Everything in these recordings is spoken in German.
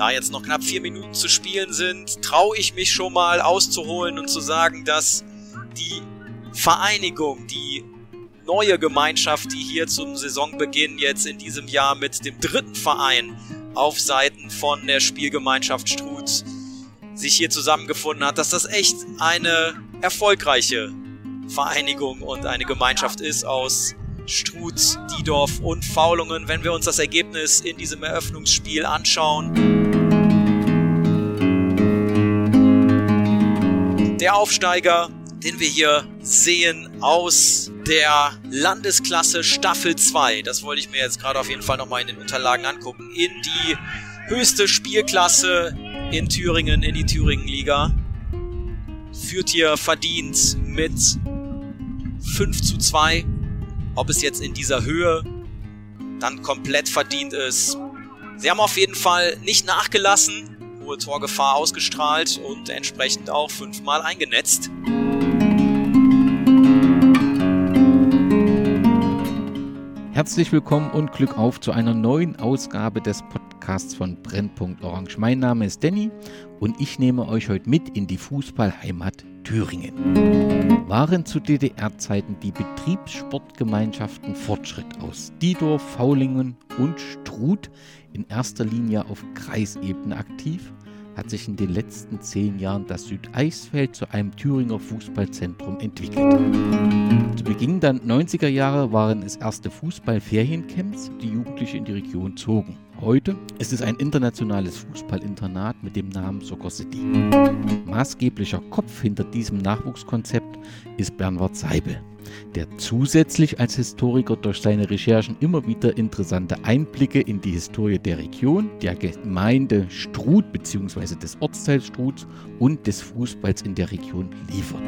Da jetzt noch knapp vier Minuten zu spielen sind, traue ich mich schon mal auszuholen und zu sagen, dass die Vereinigung, die neue Gemeinschaft, die hier zum Saisonbeginn jetzt in diesem Jahr mit dem dritten Verein auf Seiten von der Spielgemeinschaft Struth sich hier zusammengefunden hat, dass das echt eine erfolgreiche Vereinigung und eine Gemeinschaft ist aus Struth, Diedorf und Faulungen, wenn wir uns das Ergebnis in diesem Eröffnungsspiel anschauen. Der Aufsteiger, den wir hier sehen aus der Landesklasse Staffel 2, das wollte ich mir jetzt gerade auf jeden Fall nochmal in den Unterlagen angucken, in die höchste Spielklasse in Thüringen, in die Thüringen-Liga. Führt hier verdient mit 5 zu 2 ob es jetzt in dieser Höhe dann komplett verdient ist. Sie haben auf jeden Fall nicht nachgelassen, hohe Torgefahr ausgestrahlt und entsprechend auch fünfmal eingenetzt. Herzlich willkommen und Glück auf zu einer neuen Ausgabe des Podcasts von Brennpunkt Orange. Mein Name ist Danny und ich nehme euch heute mit in die Fußballheimat Thüringen. Waren zu DDR-Zeiten die Betriebssportgemeinschaften Fortschritt aus Diedorf, Faulingen und Struth in erster Linie auf Kreisebene aktiv, hat sich in den letzten zehn Jahren das Südeisfeld zu einem Thüringer Fußballzentrum entwickelt. Zu Beginn der 90er Jahre waren es erste Fußballferiencamps, die Jugendliche in die Region zogen. Heute ist es ein internationales Fußballinternat mit dem Namen Soccer City. Maßgeblicher Kopf hinter diesem Nachwuchskonzept ist Bernhard Seibel, der zusätzlich als Historiker durch seine Recherchen immer wieder interessante Einblicke in die Historie der Region, der Gemeinde Struth bzw. des Ortsteils Struth und des Fußballs in der Region liefert.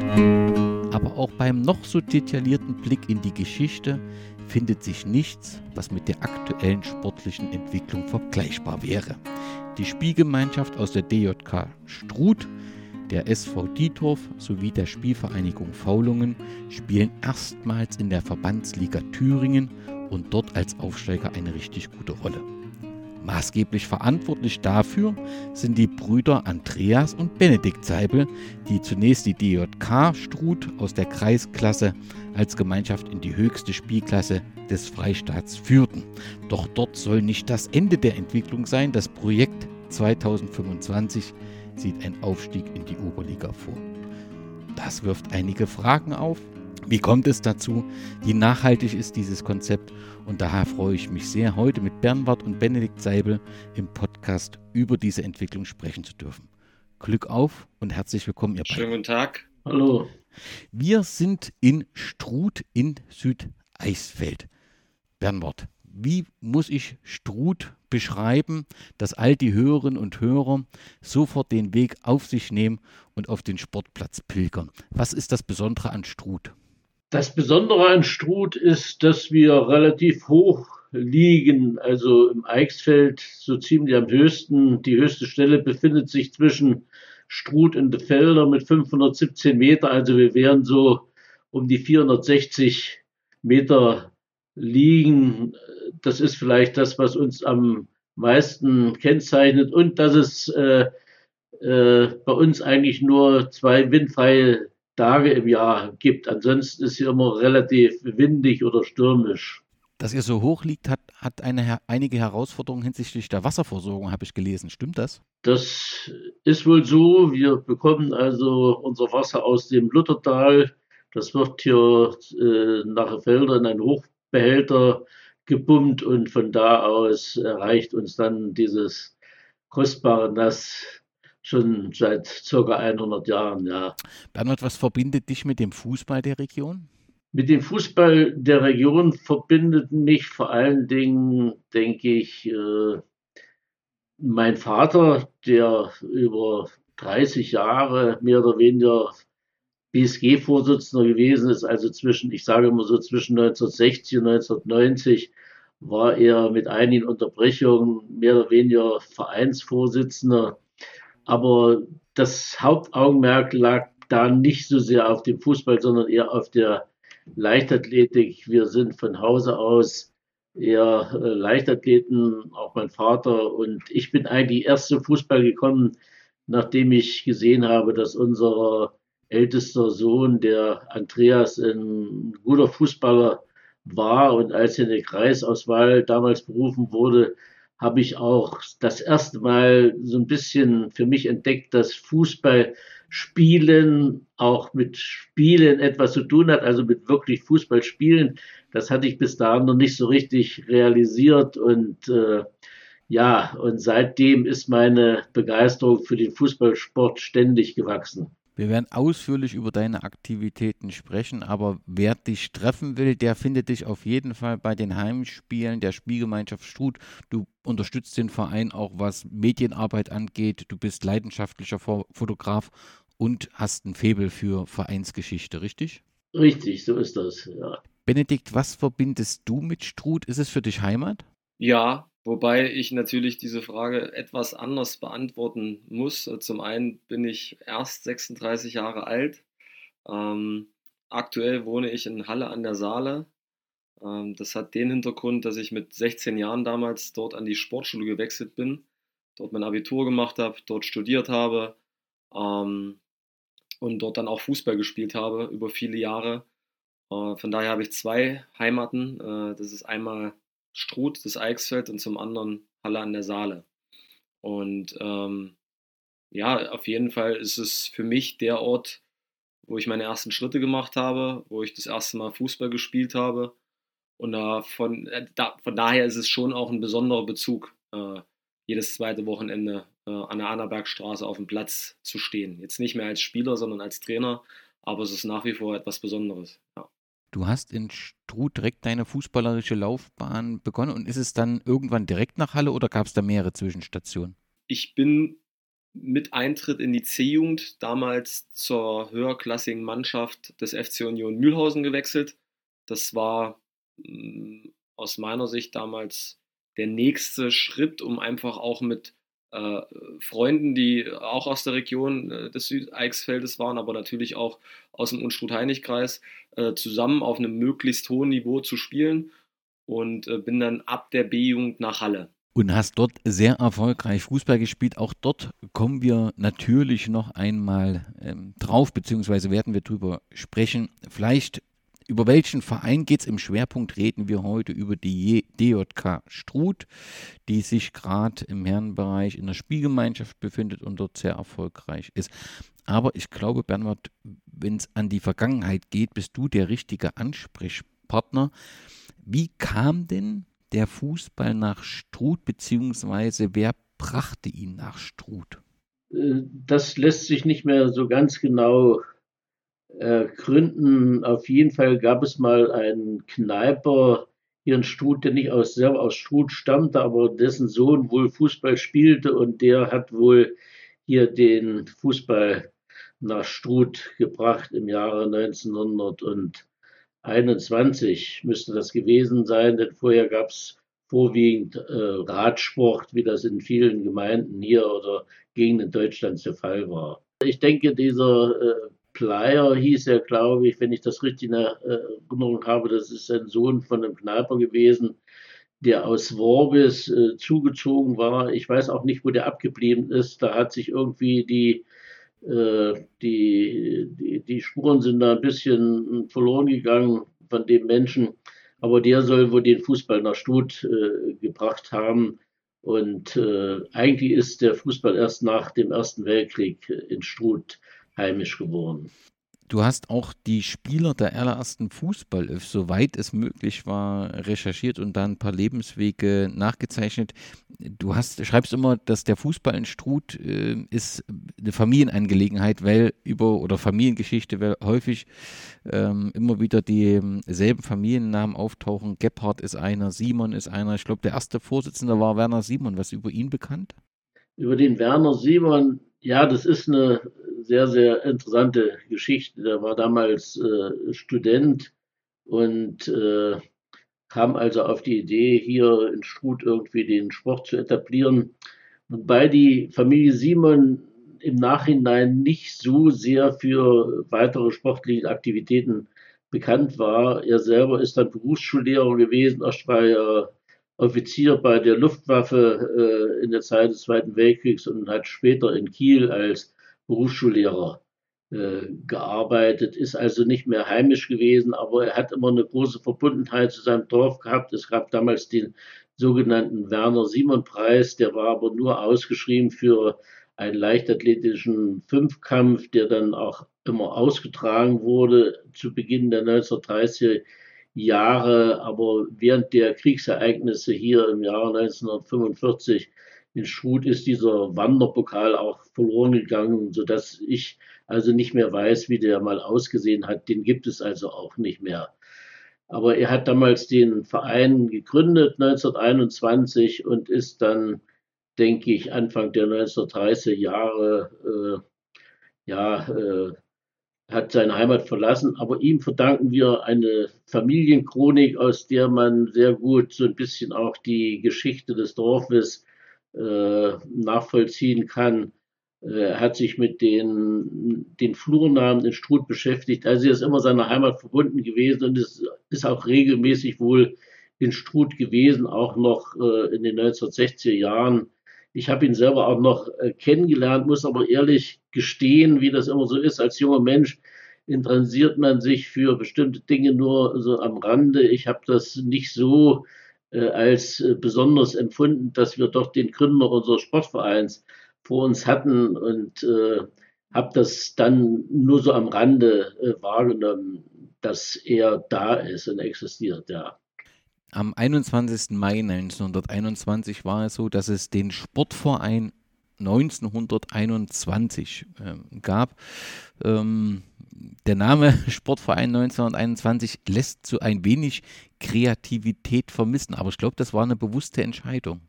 Aber auch beim noch so detaillierten Blick in die Geschichte findet sich nichts, was mit der aktuellen sportlichen Entwicklung vergleichbar wäre. Die Spielgemeinschaft aus der DJK Struth, der SV Dietorf sowie der Spielvereinigung Faulungen spielen erstmals in der Verbandsliga Thüringen und dort als Aufsteiger eine richtig gute Rolle. Maßgeblich verantwortlich dafür sind die Brüder Andreas und Benedikt Seibel, die zunächst die DJK Struth aus der Kreisklasse als Gemeinschaft in die höchste Spielklasse des Freistaats führten. Doch dort soll nicht das Ende der Entwicklung sein. Das Projekt 2025 sieht einen Aufstieg in die Oberliga vor. Das wirft einige Fragen auf. Wie kommt es dazu? Wie nachhaltig ist dieses Konzept? Und daher freue ich mich sehr, heute mit Bernhard und Benedikt Seibel im Podcast über diese Entwicklung sprechen zu dürfen. Glück auf und herzlich willkommen, ihr beiden. Schönen guten Tag. Hallo. Wir sind in Struth in Südeisfeld. Bernhard, wie muss ich Struth beschreiben, dass all die Hörerinnen und Hörer sofort den Weg auf sich nehmen und auf den Sportplatz pilgern? Was ist das Besondere an Struth? Das Besondere an Struth ist, dass wir relativ hoch liegen, also im Eichsfeld so ziemlich am höchsten. Die höchste Stelle befindet sich zwischen Struth und de Felder mit 517 Meter. Also wir wären so um die 460 Meter liegen. Das ist vielleicht das, was uns am meisten kennzeichnet und dass es äh, äh, bei uns eigentlich nur zwei windfreie Tage im Jahr gibt. Ansonsten ist hier immer relativ windig oder stürmisch. Dass ihr so hoch liegt, hat, hat eine, einige Herausforderungen hinsichtlich der Wasserversorgung, habe ich gelesen. Stimmt das? Das ist wohl so. Wir bekommen also unser Wasser aus dem Luthertal. Das wird hier äh, nach Felder in einen Hochbehälter gebummt und von da aus erreicht uns dann dieses kostbare Nass schon seit circa 100 Jahren, ja. Bernhard, was verbindet dich mit dem Fußball der Region? Mit dem Fußball der Region verbindet mich vor allen Dingen, denke ich, äh, mein Vater, der über 30 Jahre mehr oder weniger BSG-Vorsitzender gewesen ist, also zwischen, ich sage immer so zwischen 1960 und 1990 war er mit einigen Unterbrechungen mehr oder weniger Vereinsvorsitzender aber das Hauptaugenmerk lag da nicht so sehr auf dem Fußball, sondern eher auf der Leichtathletik. Wir sind von Hause aus eher äh, Leichtathleten, auch mein Vater. Und ich bin eigentlich erst zum Fußball gekommen, nachdem ich gesehen habe, dass unser ältester Sohn, der Andreas, ein guter Fußballer war. Und als er in der Kreisauswahl damals berufen wurde, habe ich auch das erste Mal so ein bisschen für mich entdeckt, dass Fußball Spielen auch mit Spielen etwas zu tun hat, also mit wirklich Fußball spielen. Das hatte ich bis dahin noch nicht so richtig realisiert und äh, ja, und seitdem ist meine Begeisterung für den Fußballsport ständig gewachsen. Wir werden ausführlich über deine Aktivitäten sprechen, aber wer dich treffen will, der findet dich auf jeden Fall bei den Heimspielen der Spielgemeinschaft Struth. Du unterstützt den Verein auch, was Medienarbeit angeht. Du bist leidenschaftlicher Fotograf und hast ein Faible für Vereinsgeschichte, richtig? Richtig, so ist das, ja. Benedikt, was verbindest du mit Struth? Ist es für dich Heimat? Ja, Wobei ich natürlich diese Frage etwas anders beantworten muss. Zum einen bin ich erst 36 Jahre alt. Ähm, aktuell wohne ich in Halle an der Saale. Ähm, das hat den Hintergrund, dass ich mit 16 Jahren damals dort an die Sportschule gewechselt bin, dort mein Abitur gemacht habe, dort studiert habe ähm, und dort dann auch Fußball gespielt habe über viele Jahre. Äh, von daher habe ich zwei Heimaten. Äh, das ist einmal Struth, das Eichsfeld und zum anderen Halle an der Saale. Und ähm, ja, auf jeden Fall ist es für mich der Ort, wo ich meine ersten Schritte gemacht habe, wo ich das erste Mal Fußball gespielt habe. Und da von, äh, da, von daher ist es schon auch ein besonderer Bezug, äh, jedes zweite Wochenende äh, an der Annabergstraße auf dem Platz zu stehen. Jetzt nicht mehr als Spieler, sondern als Trainer, aber es ist nach wie vor etwas Besonderes. Ja. Du hast in Struth direkt deine fußballerische Laufbahn begonnen und ist es dann irgendwann direkt nach Halle oder gab es da mehrere Zwischenstationen? Ich bin mit Eintritt in die C-Jugend damals zur höherklassigen Mannschaft des FC Union Mühlhausen gewechselt. Das war mh, mm, aus meiner Sicht damals der nächste Schritt, um einfach auch mit äh, Freunden, die auch aus der Region äh, des Südeichsfeldes waren, aber natürlich auch aus dem Unstrut-Heinig-Kreis, äh, zusammen auf einem möglichst hohen Niveau zu spielen und äh, bin dann ab der B-Jugend nach Halle. Und hast dort sehr erfolgreich Fußball gespielt. Auch dort kommen wir natürlich noch einmal ähm, drauf, beziehungsweise werden wir drüber sprechen. Vielleicht über welchen Verein geht es im Schwerpunkt? Reden wir heute über die DJK Struth, die sich gerade im Herrenbereich in der Spielgemeinschaft befindet und dort sehr erfolgreich ist. Aber ich glaube, Bernhard, wenn es an die Vergangenheit geht, bist du der richtige Ansprechpartner. Wie kam denn der Fußball nach Struth, beziehungsweise wer brachte ihn nach Struth? Äh, das lässt sich nicht mehr so ganz genau äh, gründen. Auf jeden Fall gab es mal einen Kneiper hier in Struth, der nicht aus, selber aus Struth stammte, aber dessen Sohn wohl Fußball spielte und der hat wohl hier den Fußball nach Struth gebracht im Jahre 1921 müsste das gewesen sein, denn vorher gab es vorwiegend äh, Radsport, wie das in vielen Gemeinden hier oder Gegenden Deutschlands der Fall war. Ich denke, dieser äh, Plyer hieß er, glaube ich, wenn ich das richtig in Erinnerung habe, das ist ein Sohn von einem Kneiper gewesen, der aus Worbis äh, zugezogen war. Ich weiß auch nicht, wo der abgeblieben ist. Da hat sich irgendwie die, äh, die, die, die Spuren sind da ein bisschen verloren gegangen von dem Menschen. Aber der soll wohl den Fußball nach Stutt äh, gebracht haben. Und äh, eigentlich ist der Fußball erst nach dem Ersten Weltkrieg in Struth heimisch geworden. Du hast auch die Spieler der allerersten Fußball, soweit es möglich war, recherchiert und dann ein paar Lebenswege nachgezeichnet. Du hast, schreibst immer, dass der Fußball in Struth äh, ist eine Familienangelegenheit, weil über oder Familiengeschichte, weil häufig ähm, immer wieder dieselben Familiennamen auftauchen. Gebhardt ist einer, Simon ist einer. Ich glaube, der erste Vorsitzende war Werner Simon. Was über ihn bekannt? Über den Werner Simon, ja, das ist eine sehr, sehr interessante Geschichte. Der war damals äh, Student und äh, kam also auf die Idee, hier in Struth irgendwie den Sport zu etablieren. Wobei die Familie Simon im Nachhinein nicht so sehr für weitere sportliche Aktivitäten bekannt war. Er selber ist dann Berufsschullehrer gewesen, erst war er Offizier bei der Luftwaffe äh, in der Zeit des Zweiten Weltkriegs und hat später in Kiel als Berufsschullehrer äh, gearbeitet, ist also nicht mehr heimisch gewesen, aber er hat immer eine große Verbundenheit zu seinem Dorf gehabt. Es gab damals den sogenannten Werner-Simon-Preis, der war aber nur ausgeschrieben für einen leichtathletischen Fünfkampf, der dann auch immer ausgetragen wurde zu Beginn der 1930er Jahre. Aber während der Kriegsereignisse hier im Jahr 1945 in Struth ist dieser Wanderpokal auch verloren gegangen, sodass ich also nicht mehr weiß, wie der mal ausgesehen hat. Den gibt es also auch nicht mehr. Aber er hat damals den Verein gegründet, 1921, und ist dann, denke ich, Anfang der 1930er Jahre, äh, ja, äh, hat seine Heimat verlassen. Aber ihm verdanken wir eine Familienchronik, aus der man sehr gut so ein bisschen auch die Geschichte des Dorfes äh, nachvollziehen kann. Er hat sich mit den, den Flurnamen in Struth beschäftigt. Also er ist immer seiner Heimat verbunden gewesen und es ist auch regelmäßig wohl in Struth gewesen, auch noch äh, in den 1960er Jahren. Ich habe ihn selber auch noch äh, kennengelernt, muss aber ehrlich gestehen, wie das immer so ist, als junger Mensch interessiert man sich für bestimmte Dinge nur so am Rande. Ich habe das nicht so äh, als äh, besonders empfunden, dass wir doch den Gründer unseres Sportvereins vor uns hatten und äh, habe das dann nur so am Rande äh, wahrgenommen, dass er da ist und existiert, ja. Am 21. Mai 1921 war es so, dass es den Sportverein 1921 äh, gab. Ähm, der Name Sportverein 1921 lässt so ein wenig Kreativität vermissen, aber ich glaube, das war eine bewusste Entscheidung.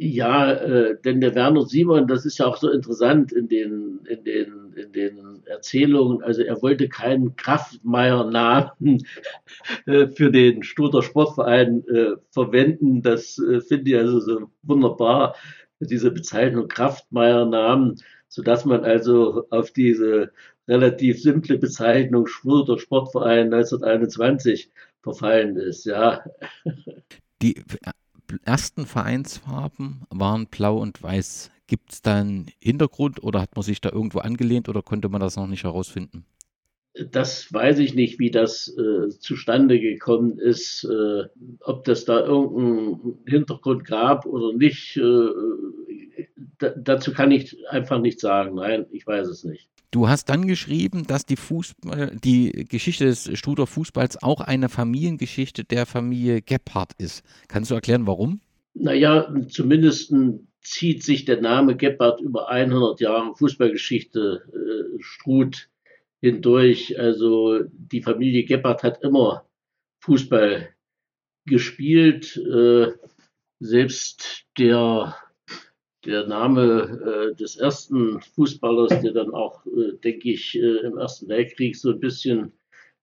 Ja, äh, denn der Werner Simon, das ist ja auch so interessant in den, in den, in den Erzählungen. Also er wollte keinen Kraftmeier-Namen äh, für den Stutter Sportverein äh, verwenden. Das äh, finde ich also so wunderbar, diese Bezeichnung Kraftmeier-Namen, sodass man also auf diese relativ simple Bezeichnung Stutter Sportverein 1921 verfallen ist. Ja. Die ersten Vereinsfarben waren blau und weiß. Gibt es da einen Hintergrund oder hat man sich da irgendwo angelehnt oder konnte man das noch nicht herausfinden? Das weiß ich nicht, wie das äh, zustande gekommen ist, äh, ob das da irgendeinen Hintergrund gab oder nicht. Äh, dazu kann ich einfach nicht sagen. Nein, ich weiß es nicht. Du hast dann geschrieben, dass die, Fußball, die Geschichte des Studer Fußballs auch eine Familiengeschichte der Familie Gebhardt ist. Kannst du erklären, warum? Naja, zumindest zieht sich der Name Gebhardt über 100 Jahre Fußballgeschichte äh, Struth hindurch. Also die Familie Gebhardt hat immer Fußball gespielt. Äh, selbst der der Name äh, des ersten Fußballers, der dann auch, äh, denke ich, äh, im Ersten Weltkrieg so ein bisschen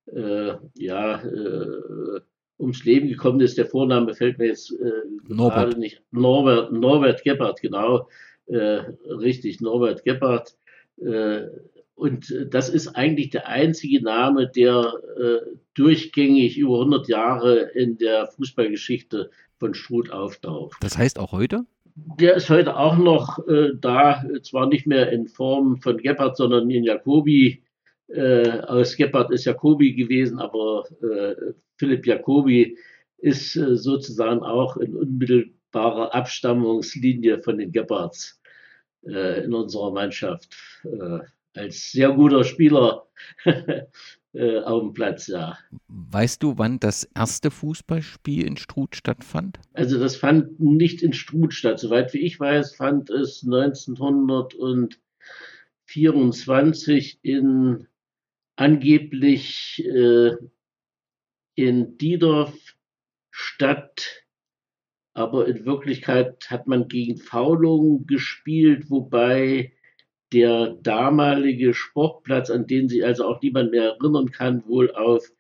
äh, ja, äh, ums Leben gekommen ist. Der Vorname fällt mir jetzt äh, gerade nicht. Norbert, Norbert Gebhardt, genau. richtig, Norbert Gebhardt. und das ist eigentlich der einzige Name, der durchgängig über 100 Jahre in der Fußballgeschichte von Struth auftaucht. Das heißt auch heute? Der ist heute auch noch äh, da, zwar nicht mehr in Form von Gebhardt, sondern in Jacobi. Äh, aus Gebhardt ist Jacobi gewesen, aber äh, Philipp Jacobi ist äh, sozusagen auch in unmittelbarer Abstammungslinie von den Gebhardts äh, in unserer Mannschaft. Äh, als sehr guter Spieler äh, auf dem Platz, ja. Weißt du, wann das erste Fußballspiel in Struth stattfand? Also das fand nicht in Struth statt. Soweit wie ich weiß, fand es 1924 in angeblich äh, in Diedorf statt. Aber in Wirklichkeit hat man gegen Faulung gespielt, wobei der damalige Sportplatz, an den sich also auch niemand mehr erinnern kann, wohl auf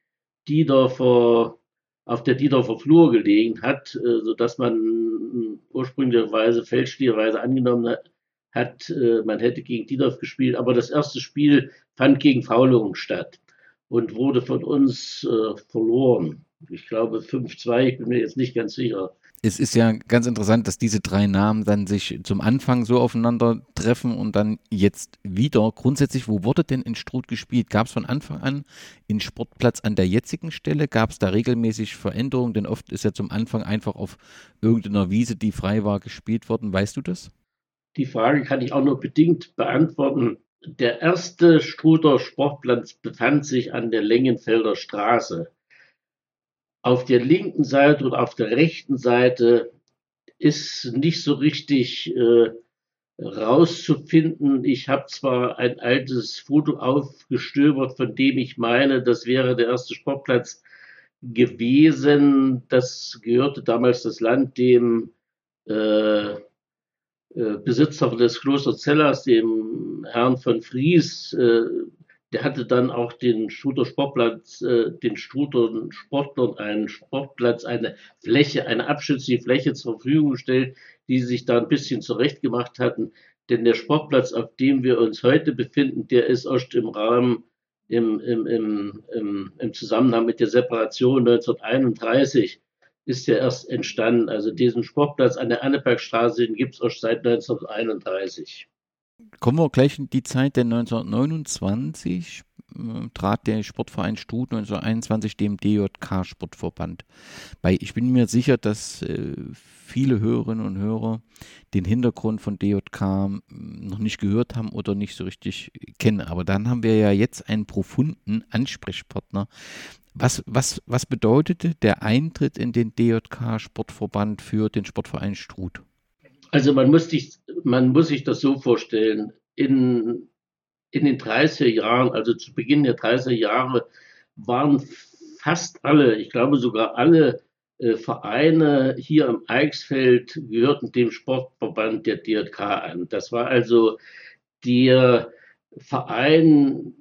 Diedorfer, auf der Diedorfer Flur gelegen hat, äh, so dass man ursprünglicherweise fälschlicherweise angenommen hat, äh, man hätte gegen Diedorf gespielt, aber das erste Spiel fand gegen Faulungen statt. und wurde von uns äh, verloren. Ich glaube 5-2, ich bin mir jetzt nicht ganz sicher es ist ja ganz interessant, dass diese drei Namen dann sich zum Anfang so aufeinander treffen und dann jetzt wieder. Grundsätzlich, wo wurde denn in Struth gespielt? Gab es von Anfang an in Sportplatz an der jetzigen Stelle? Gab es da regelmäßig Veränderungen? Denn oft ist ja zum Anfang einfach auf irgendeiner Wiese, die frei war, gespielt worden. Weißt du das? Die Frage kann ich auch nur bedingt beantworten. Der erste Struther Sportplatz befand sich an der Längenfelder Straße. Auf der linken Seite und auf der rechten Seite ist nicht so richtig äh, rauszufinden. Ich habe zwar ein altes Foto aufgestöbert, von dem ich meine, das wäre der erste Sportplatz gewesen. Das gehörte damals das Land dem äh, äh, Besitzer des Klosters Zellers, dem Herrn von Fries, äh, der hatte dann auch den Struter Sportplatz, äh, den Struter Sportlern einen Sportplatz, eine Fläche, eine abschützende Fläche zur Verfügung gestellt, die sich da ein bisschen zurechtgemacht hatten. Denn der Sportplatz, auf dem wir uns heute befinden, der ist erst im Rahmen, im, im, im, im, im Zusammenhang mit der Separation 1931 ist der erst entstanden. Also diesen Sportplatz an der Annebergstraße, den gibt es erst seit 1931. Kommen wir gleich in die Zeit, denn 1929 äh, trat der Sportverein Struth 1921 dem DJK-Sportverband bei. Ich bin mir sicher, dass äh, viele Hörerinnen und Hörer den Hintergrund von DJK hm, noch nicht gehört haben oder nicht so richtig kennen. Aber dann haben wir ja jetzt einen profunden Ansprechpartner. Was, was, was bedeutete der Eintritt in den DJK-Sportverband für den Sportverein Struth? Also man muss sich, man muss sich das so vorstellen. In, in den 30er Jahren, also zu Beginn der 30er Jahre, waren fast alle, ich glaube sogar alle äh, Vereine hier im Eichsfeld gehörten dem Sportverband der DRK an. Das war also der Verein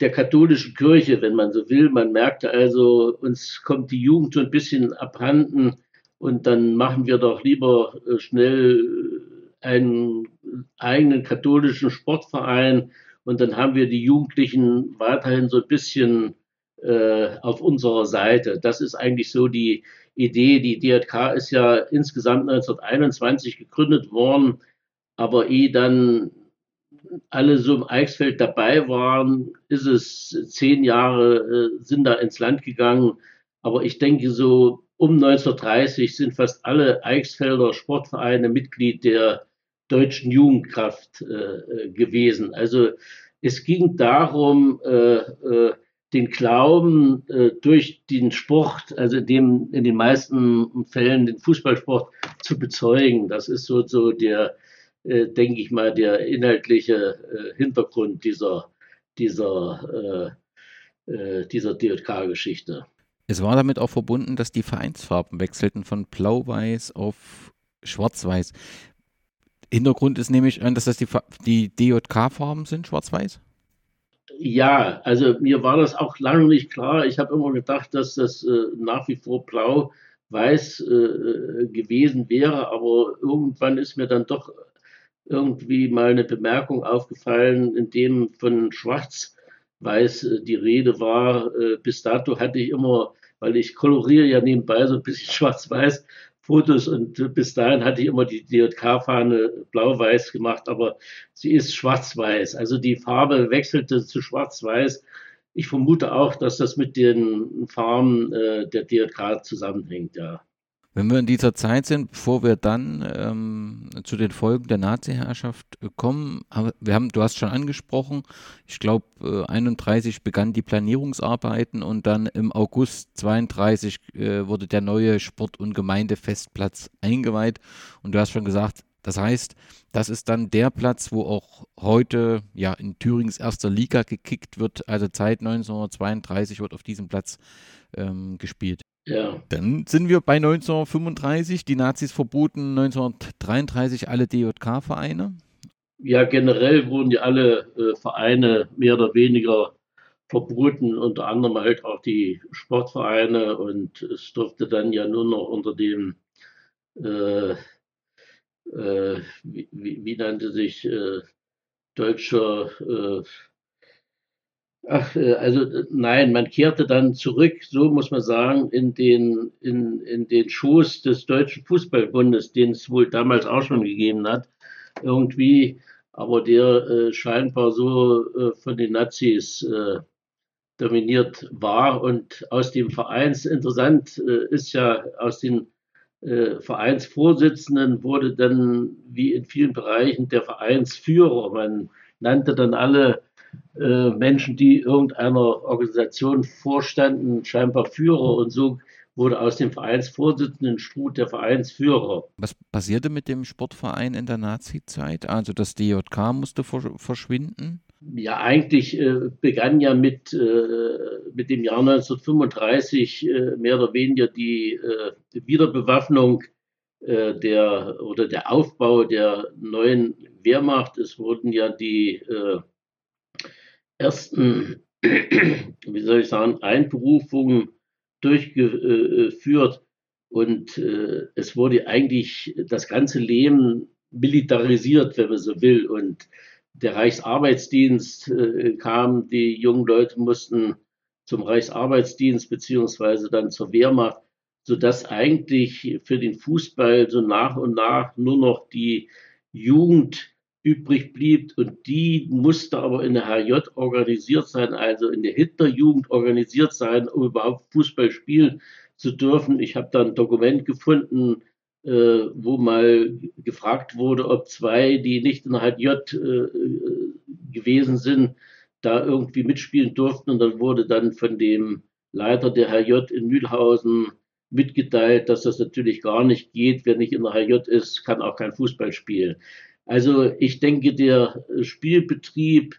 der katholischen Kirche, wenn man so will. Man merkte also, uns kommt die Jugend so ein bisschen abhanden und dann machen wir doch lieber äh, schnell einen eigenen katholischen Sportverein und dann haben wir die Jugendlichen weiterhin so ein bisschen äh, auf unserer Seite. Das ist eigentlich so die Idee. Die DRK ist ja insgesamt 1921 gegründet worden, aber eh dann alle so im Eichsfeld dabei waren, ist es zehn Jahre, äh, sind da ins Land gegangen. Aber ich denke, so um 1930 sind fast alle Eichsfelder Sportvereine Mitglied der deutschen Jugendkraft äh, gewesen. Also es ging darum, äh, äh, den Glauben äh, durch den Sport, also dem in den meisten Fällen den Fußballsport zu bezeugen. Das ist so, so der, äh, denke ich mal, der inhaltliche äh, Hintergrund dieser, dieser, dieser DJK-Geschichte. Es war damit auch verbunden, dass die Vereinsfarben wechselten von blau-weiß auf schwarz-weiß. Hintergrund ist nämlich, dass das die, die DJK-Farben sind, schwarz-weiß? Ja, also mir war das auch lange nicht klar. Ich habe immer gedacht, dass das äh, nach wie vor blau-weiß äh, gewesen wäre, aber irgendwann ist mir dann doch irgendwie mal eine Bemerkung aufgefallen, in dem von schwarz weiß, äh, die Rede war. Äh, bis dato hatte ich immer, weil ich koloriere ja nebenbei so ein bisschen schwarz-weiß Fotos und bis dahin hatte ich immer die DJK-Fahne blau-weiß gemacht, aber sie ist schwarz-weiß. Also die Farbe wechselte zu schwarz-weiß. Ich vermute auch, dass das mit den Farben äh, der DJK zusammenhängt, ja. Wenn wir in dieser Zeit sind, bevor wir dann ähm, zu den Folgen der Nazi-Herrschaft äh, kommen, wir haben, du hast schon angesprochen, ich glaube, äh, 31 begannen die Planierungsarbeiten und dann im August 32 äh, wurde der neue Sport- und Gemeindefestplatz eingeweiht. Und du hast schon gesagt, das heißt, das ist dann der Platz, wo auch heute ja in Thürings erster Liga gekickt wird. Also seit 1932 wird auf diesem Platz ähm, gespielt. Ja. Dann sind wir bei 1935. Die Nazis verboten 1933 alle DJK-Vereine. Ja, generell wurden ja alle äh, Vereine mehr oder weniger verboten, unter anderem halt auch die Sportvereine und es durfte dann ja nur noch unter dem, äh, äh, wie, wie, nannte sich äh, deutscher äh, Ach, äh, also äh, nein, man kehrte dann zurück, so muss man sagen, in den, in, in den Schoß des Deutschen Fußballbundes, den es wohl damals auch schon gegeben hat, irgendwie, aber der äh, scheinbar so äh, von den Nazis äh, dominiert war. Und aus dem Vereins, interessant äh, ist ja, aus den Vereinsvorsitzenden wurde dann, wie in vielen Bereichen, der Vereinsführer. Man nannte dann alle äh, Menschen, die irgendeiner Organisation vorstanden, scheinbar Führer und so wurde aus dem Vereinsvorsitzenden Struth der Vereinsführer. Was passierte mit dem Sportverein in der Nazi-Zeit? Also das DJK musste verschwinden? Ja, eigentlich äh, begann ja mit, äh, mit dem Jahr 1935 äh, mehr oder weniger die äh, Wiederbewaffnung äh, der oder der Aufbau der neuen Wehrmacht. Es wurden ja die ersten, wie soll ich sagen, Einberufungen durchgeführt und äh, es wurde eigentlich das ganze Leben militarisiert, wenn man so will. Und der Reichsarbeitsdienst äh, kam, die jungen Leute mussten zum Reichsarbeitsdienst beziehungsweise dann zur Wehrmacht, sodass eigentlich für den Fußball so nach und nach nur noch die Jugend übrig blieb und die musste aber in der HJ organisiert sein, also in der Hitlerjugend organisiert sein, um überhaupt Fußball spielen zu dürfen. Ich habe da ein Dokument gefunden, äh, wo mal gefragt wurde, ob zwei, die nicht in der HJ äh, gewesen sind, da irgendwie mitspielen durften. Und dann wurde dann von dem Leiter der HJ in Mühlhausen mitgeteilt, dass das natürlich gar nicht geht. Wer nicht in der HJ ist, kann auch kein Fußball spielen. Also ich denke, der Spielbetrieb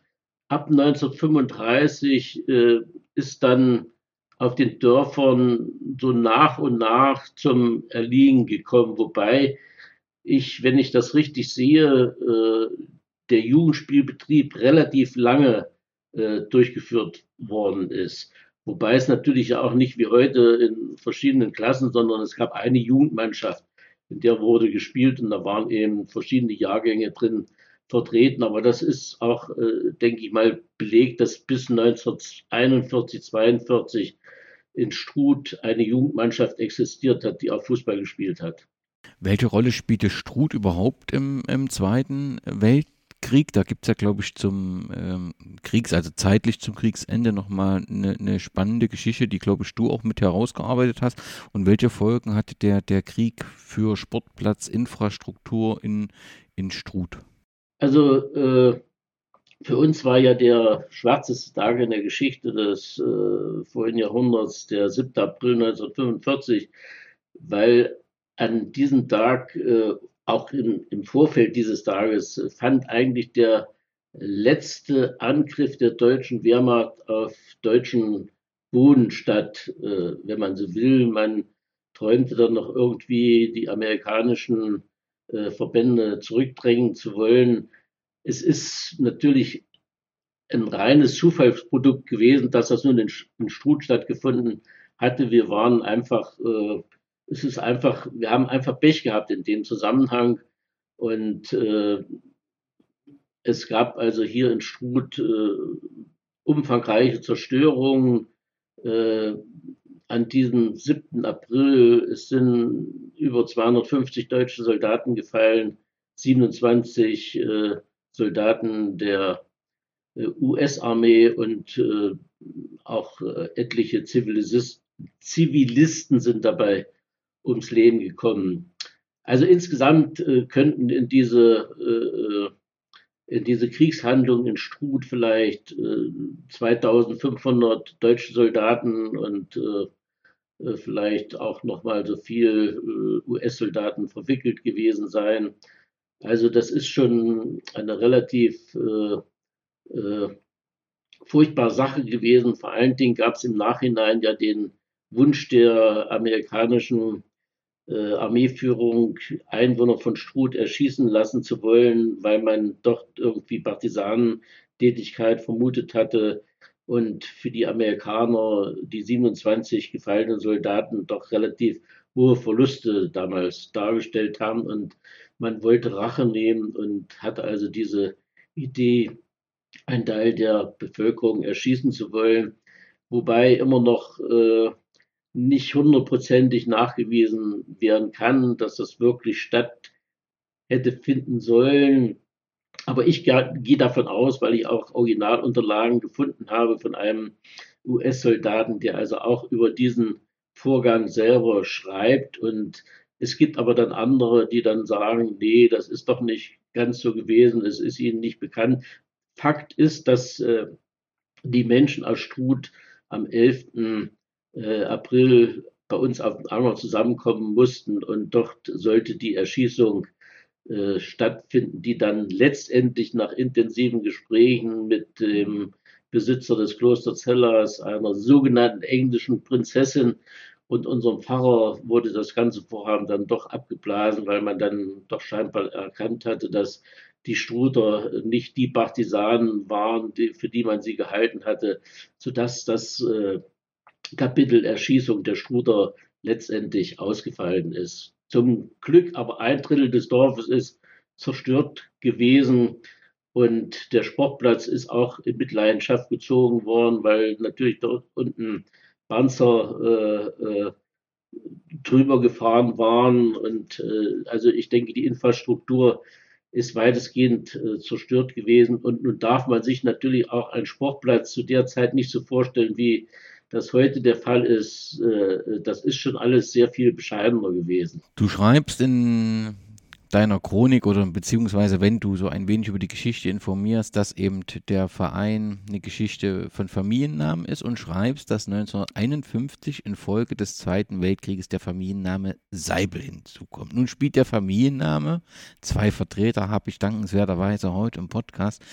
ab 1935 äh, ist dann auf den Dörfern so nach und nach zum Erliegen gekommen, wobei ich, wenn ich das richtig sehe, äh, der Jugendspielbetrieb relativ lange äh, durchgeführt worden ist. Wobei es natürlich auch nicht wie heute in verschiedenen Klassen, sondern es gab eine Jugendmannschaft in der wurde gespielt und da waren eben verschiedene Jahrgänge drin vertreten. Aber das ist auch, äh, denke ich mal, belegt, dass bis 1941, 42 in Struth eine Jugendmannschaft existiert hat, die auch Fußball gespielt hat. Welche Rolle spielte Struth überhaupt im, im Zweiten Weltkrieg? Krieg, da gibt es ja, glaube ich, zum ähm, Kriegs-, also zeitlich zum Kriegsende nochmal eine ne spannende Geschichte, die, glaube ich, du auch mit herausgearbeitet hast. Und welche Folgen hatte der, der Krieg für Sportplatzinfrastruktur in, in Struth? Also äh, für uns war ja der schwarzeste Tag in der Geschichte des äh, vorigen Jahrhunderts, der 7. April 1945, weil an diesem Tag äh, auch im, im Vorfeld dieses Tages fand eigentlich der letzte Angriff der deutschen Wehrmacht auf deutschen Boden statt, äh, wenn man so will. Man träumte dann noch irgendwie die amerikanischen äh, Verbände zurückdrängen zu wollen. Es ist natürlich ein reines Zufallsprodukt gewesen, dass das nun in, in Struth stattgefunden hatte. Wir waren einfach äh, es ist einfach, wir haben einfach Pech gehabt in dem Zusammenhang. Und äh, es gab also hier in Struth äh, umfangreiche Zerstörungen. Äh, an diesem 7. April es sind über 250 deutsche Soldaten gefallen, 27 äh, Soldaten der äh, US-Armee und äh, auch äh, etliche Zivilisten sind dabei ums Leben gekommen. Also insgesamt äh, könnten in diese, äh, in diese Kriegshandlung in Struth vielleicht äh, 2500 deutsche Soldaten und äh, äh, vielleicht auch nochmal so viel äh, US-Soldaten verwickelt gewesen sein. Also das ist schon eine relativ furchtbare Sache gewesen. Vor allen Dingen gab es im Nachhinein ja den Wunsch der amerikanischen äh, Armeeführung Einwohner von Struth erschießen lassen zu wollen, weil man dort irgendwie Partisanentätigkeit vermutet hatte und für die Amerikaner die 27 gefallenen Soldaten doch relativ hohe Verluste damals dargestellt haben. Und man wollte Rache nehmen und hat also diese Idee einen Teil der Bevölkerung erschießen zu wollen, wobei immer noch äh, nicht hundertprozentig nachgewiesen werden kann, dass das wirklich statt hätte finden sollen. Aber ich gehe davon aus, weil ich auch Originalunterlagen gefunden habe von einem US-Soldaten, der also auch über diesen Vorgang selber schreibt. Und es gibt aber dann andere, die dann sagen, nee, das ist doch nicht ganz so gewesen, es ist ihnen nicht bekannt. Fakt ist, dass äh, die Menschen aus Struth am 11. Äh, April bei uns auf dem Anger zusammenkommen mussten und dort sollte die Erschießung äh, stattfinden, die dann letztendlich nach intensiven Gesprächen mit dem Besitzer des Klosters Hellas, einer sogenannten englischen Prinzessin und unserem Pfarrer wurde das ganze Vorhaben dann doch abgeblasen, weil man dann doch scheinbar erkannt hatte, dass die Struder nicht die Partisanen waren, die, für die man sie gehalten hatte, sodass das äh, Kapitel Erschießung der Struder letztendlich ausgefallen ist. Zum Glück aber ein Drittel des Dorfes ist zerstört gewesen und der Sportplatz ist auch in Mitleidenschaft gezogen worden, weil natürlich dort unten Panzer äh, äh, drüber gefahren waren und äh, also ich denke, die Infrastruktur ist weitestgehend äh, zerstört gewesen und nun darf man sich natürlich auch einen Sportplatz zu der Zeit nicht so vorstellen, wie das heute der Fall ist, äh, das ist schon alles sehr viel bescheidener gewesen. Du schreibst in deiner Chronik oder beziehungsweise wenn du so ein wenig über die Geschichte informierst, dass eben der Verein eine Geschichte von Familiennamen ist und schreibst, dass 1951 infolge des Zweiten Weltkrieges der Familienname Seibel hinzukommt. Nun spielt der Familienname, zwei Vertreter habe ich dankenswerterweise heute im Podcast,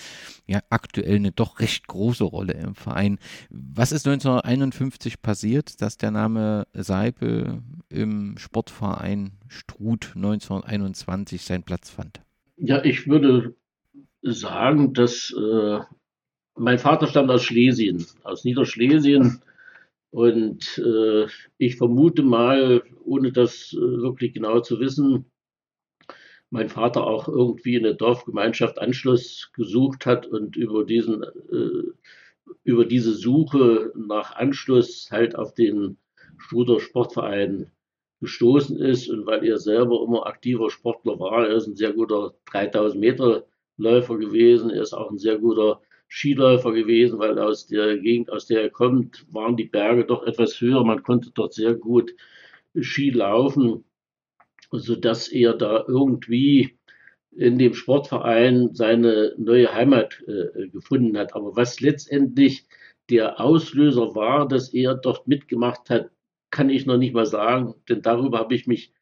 ja aktuell eine doch recht große Rolle im Verein. Was ist 1951 passiert, dass der Name Seibel im Sportverein Struth 1921 seinen Platz fand? Ja, ich würde sagen, dass äh, mein Vater stammt aus Schlesien, aus Niederschlesien. Und äh, ich vermute mal, ohne das äh, wirklich genau zu wissen, mein Vater auch irgendwie in der Dorfgemeinschaft Anschluss gesucht hat und über diesen äh, über diese Suche nach Anschluss halt auf den Struder Sportverein gestoßen ist und weil er selber immer aktiver Sportler war, er ist ein sehr guter 3000 Meter Läufer gewesen, er ist auch ein sehr guter Skiläufer gewesen, weil aus der Gegend, aus der er kommt, waren die Berge doch etwas höher, man konnte dort sehr gut Ski laufen, sodass er da irgendwie in dem Sportverein seine neue Heimat äh, gefunden hat. Aber was letztendlich der Auslöser war, dass er dort mitgemacht hat, kann ich noch nicht mal sagen, denn darüber habe ich mich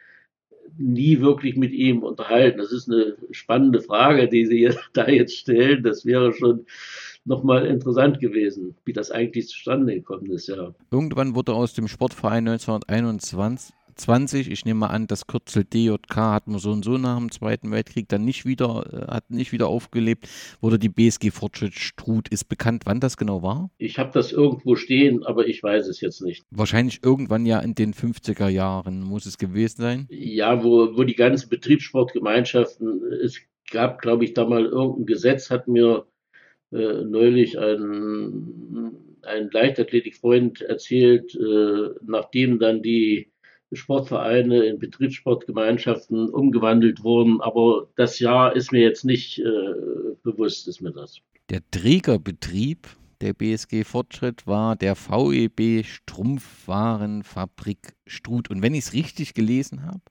nie wirklich mit ihm unterhalten. Das ist eine spannende Frage, die Sie da jetzt stellen. Das wäre schon nochmal interessant gewesen, wie das eigentlich zustande gekommen ist, ja. Irgendwann wurde aus dem Sportverein 1921 20. Ich nehme mal an, das Kürzel DJK hat man so und so nach dem Zweiten Weltkrieg dann nicht wieder, äh, hat nicht wieder aufgelebt. Wurde die BSG Fortschritt Struth. Ist bekannt, wann das genau war? Ich habe das irgendwo stehen, aber ich weiß es jetzt nicht. Wahrscheinlich irgendwann ja in den 50er Jahren muss es gewesen sein. Ja, wo, wo die ganzen Betriebssportgemeinschaften, es gab, glaube ich, da mal irgendein Gesetz, hat mir äh, neulich ein, ein Leichtathletikfreund erzählt, äh, nachdem dann die Sportvereine in Betriebssportgemeinschaften umgewandelt wurden. Aber das Jahr ist mir jetzt nicht äh, bewusst, ist mir das. Der Trägerbetrieb der BSG Fortschritt war der VEB Strumpfwarenfabrik Struth. Und wenn ich es richtig gelesen habe,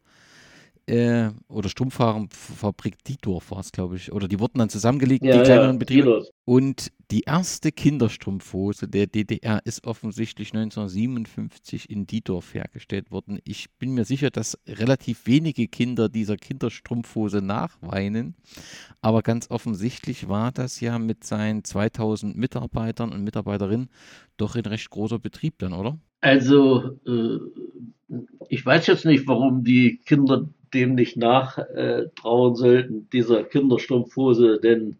äh, oder Strumpfwarenfabrik Dietdorf war es, glaube ich. Oder die wurden dann zusammengelegt, ja, die kleineren ja, Betriebe. Dietdorf. Und die erste Kinderstrumpfhose der DDR ist offensichtlich 1957 in Dietdorf hergestellt worden. Ich bin mir sicher, dass relativ wenige Kinder dieser Kinderstrumpfhose nachweinen. Aber ganz offensichtlich war das ja mit seinen 2000 Mitarbeitern und Mitarbeiterinnen doch ein recht großer Betrieb dann, oder? Also, äh, ich weiß jetzt nicht, warum die Kinder dem nicht nachtrauen sollten, dieser Kinderstrumpfhose, denn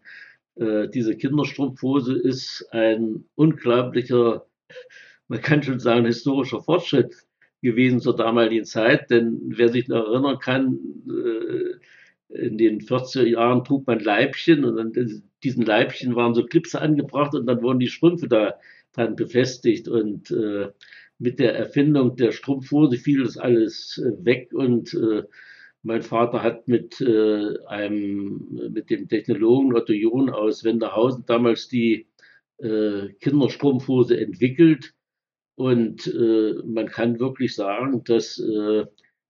äh, diese Kinderstrumpfhose ist ein unglaublicher, man kann schon sagen, historischer Fortschritt gewesen zur damaligen Zeit, denn wer sich noch erinnern kann, äh, in den 40er Jahren trug man Leibchen und dann diesen Leibchen waren so Clips angebracht und dann wurden die Strümpfe da dran befestigt. Und äh, mit der Erfindung der Strumpfhose fiel das alles äh, weg und äh, mein Vater hat mit äh, einem, mit dem Technologen Otto John aus Wenderhausen damals die äh, Kinderstrumpfhose entwickelt und äh, man kann wirklich sagen, dass äh,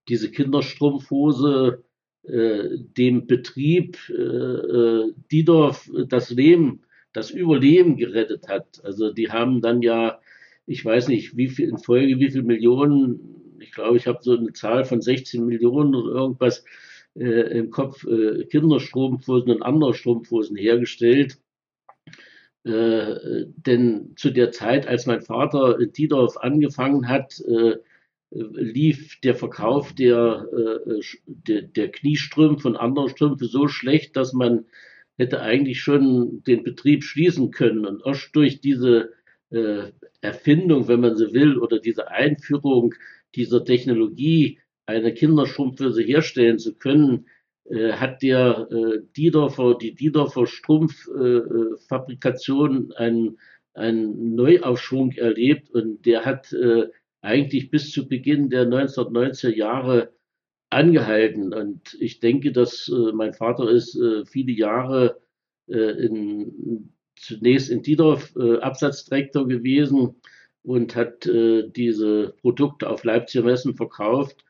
diese Kinderstrumpfhose äh, dem Betrieb äh, äh, Diedorf das Leben, das Überleben gerettet hat. Also die haben dann ja, ich weiß nicht, wie viel in Folge, wie viele Millionen, ich glaube, ich habe so eine Zahl von 16 Millionen oder irgendwas äh, im Kopf, äh, Kinderstrumpfhosen und andere Strumpfhosen hergestellt. Äh, denn zu der Zeit, als mein Vater Diedorf angefangen hat, äh, lief der Verkauf der, äh, der, der Kniestrümpfe und anderer Strümpfe so schlecht, dass man hätte eigentlich schon den Betrieb schließen können. Und erst durch diese äh, Erfindung, wenn man so will, oder diese Einführung dieser Technologie, eine Kinderstrumpfhose herstellen zu können, äh, hat der äh, Diedorfer, die Diedorfer Strumpffabrikation äh, einen, einen Neuaufschwung erlebt und der hat äh, eigentlich bis zu Beginn der 1990er Jahre angehalten. Und ich denke, dass äh, mein Vater ist äh, viele Jahre äh, in, zunächst in Diedorf äh, Absatzdirektor gewesen und hat äh, diese Produkte auf Leipziger Messen verkauft.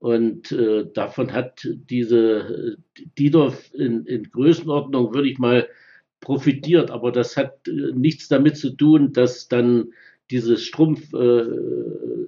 Und äh, davon hat diese Diedorf in, in Größenordnung, würde ich mal, profitiert. Aber das hat nichts damit zu tun, dass dann dieses Strumpf, äh,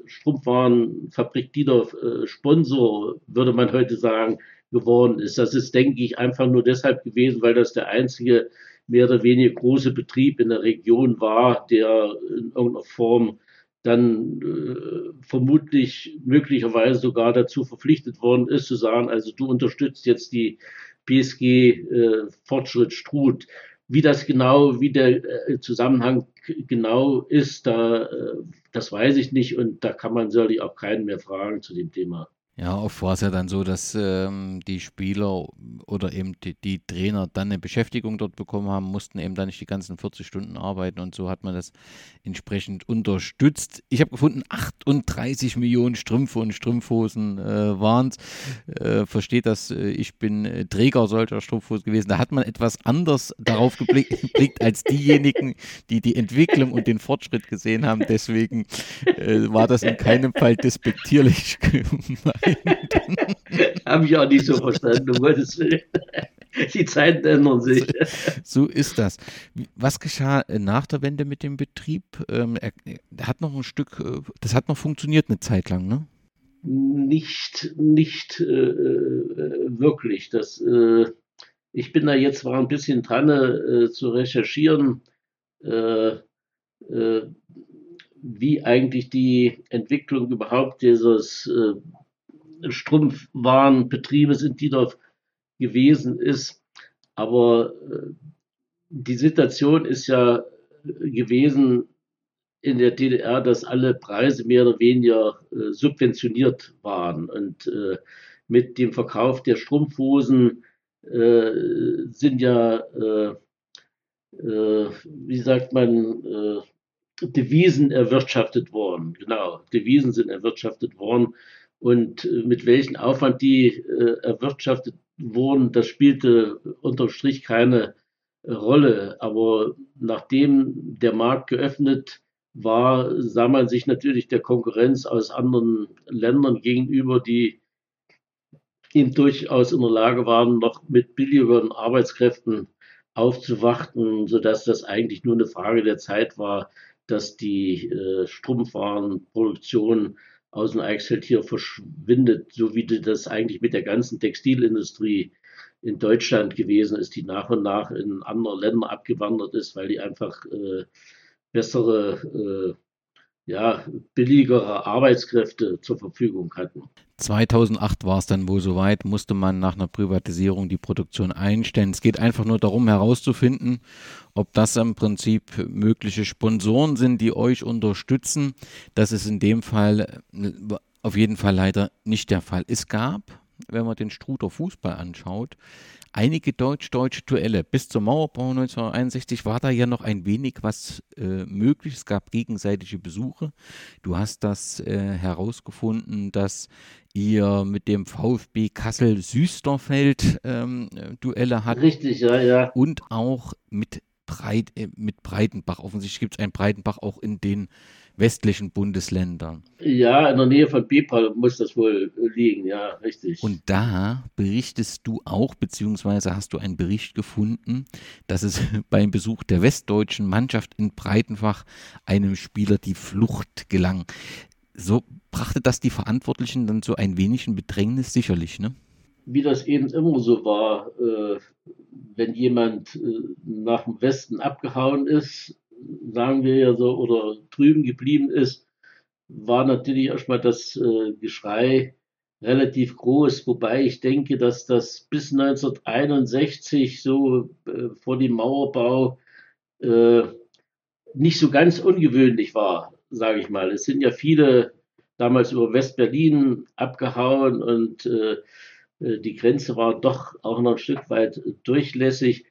Strumpfwarenfabrik Diedorf äh, Sponsor, würde man heute sagen, geworden ist. Das ist, denke ich, einfach nur deshalb gewesen, weil das der einzige mehr oder weniger große Betrieb in der Region war, der in irgendeiner Form dann äh, vermutlich möglicherweise sogar dazu verpflichtet worden ist, zu sagen, also du unterstützt jetzt die PSG äh, Fortschritt Struth. Wie das genau, wie der äh, Zusammenhang genau ist, da, äh, das weiß ich nicht und da kann man sicherlich auch keinen mehr fragen zu dem Thema. Ja, oft war es ja dann so, dass ähm, die Spieler oder eben die, die, Trainer dann eine Beschäftigung dort bekommen haben, mussten eben dann nicht die ganzen 40 Stunden arbeiten und so hat man das entsprechend unterstützt. Ich habe gefunden, 38 Millionen Strümpfe und Strumpfhosen äh, waren es. Äh, versteht das, äh, ich bin äh, Träger solcher Strumpfhosen gewesen. Da hat man etwas anders darauf geblickt als diejenigen, die die Entwicklung und den Fortschritt gesehen haben. Deswegen äh, war das in keinem Fall despektierlich gemeint. Habe ich auch nicht so verstanden, um Gottes Willen. Die Zeiten ändern sich. So ist das. Was geschah äh, nach der Wende mit dem Betrieb? Ähm, er, hat noch ein Stück, äh, das hat noch funktioniert eine Zeit lang, ne? Nicht, nicht äh, äh wirklich. Das, äh, ich bin da jetzt mal ein bisschen dran äh, zu recherchieren, wie eigentlich die Entwicklung überhaupt dieses Strumpfwarenbetriebes in Diedorf gewesen ist. Aber äh, die Situation ist ja gewesen in der DDR, dass alle Preise mehr oder weniger äh, subventioniert waren. Und äh, mit dem Verkauf der Strumpfhosen äh, sind ja, äh, äh, wie sagt man, Devisen erwirtschaftet worden. Genau, Devisen sind erwirtschaftet worden. Und äh, mit welchem Aufwand die äh, erwirtschaftet wurden, das spielte unterm Strich keine äh, Rolle. Aber nachdem der Markt geöffnet war, sah man sich natürlich der Konkurrenz aus anderen Ländern gegenüber, die eben durchaus in der Lage waren, noch mit billigeren Arbeitskräften aufzuwarten, sodass das eigentlich nur eine Frage der Zeit war, dass die äh, Strumpfwarenproduktion aus dem Eichsfeld hier verschwindet, so wie das eigentlich mit der ganzen Textilindustrie in Deutschland gewesen ist, die nach und nach in andere Länder abgewandert ist, weil die einfach äh, bessere, äh, ja, billigere Arbeitskräfte zur Verfügung hatten. 2008 war es dann wohl soweit, musste man nach einer Privatisierung die Produktion einstellen. Es geht einfach nur darum herauszufinden, ob das im Prinzip mögliche Sponsoren sind, die euch unterstützen. Das ist in dem Fall äh, auf jeden Fall leider nicht der Fall. Es gab wenn man den Struder Fußball anschaut, einige deutsch-deutsche Duelle. Bis zum Mauerbau 1961 war da ja noch ein wenig was äh, möglich. Es gab gegenseitige Besuche. Du hast das äh, herausgefunden, dass ihr mit dem VfB Kassel-Süsterfeld ähm, Duelle habt. Richtig, ja, ja. Und auch mit, Breit, äh, mit Breitenbach. Offensichtlich gibt es einen Breitenbach auch in den westlichen Bundesländern. Ja, in der Nähe von Bepal muss das wohl liegen, ja, richtig. Und da berichtest du auch, beziehungsweise hast du einen Bericht gefunden, dass es beim Besuch der westdeutschen Mannschaft in Breitenbach einem Spieler die Flucht gelang. So brachte das die Verantwortlichen dann so ein wenig in Bedrängnis, sicherlich, ne? Wie das eben immer so war, äh, wenn jemand äh, nach dem Westen abgehauen ist, sagen wir ja so, oder drüben geblieben ist, war natürlich erstmal das äh, Geschrei relativ groß, wobei ich denke, dass das bis 1961 so äh, vor dem Mauerbau äh, nicht so ganz ungewöhnlich war, sage ich mal. Es sind ja viele damals über West-Berlin abgehauen und äh, äh, die Grenze war doch auch noch ein Stück weit durchlässig.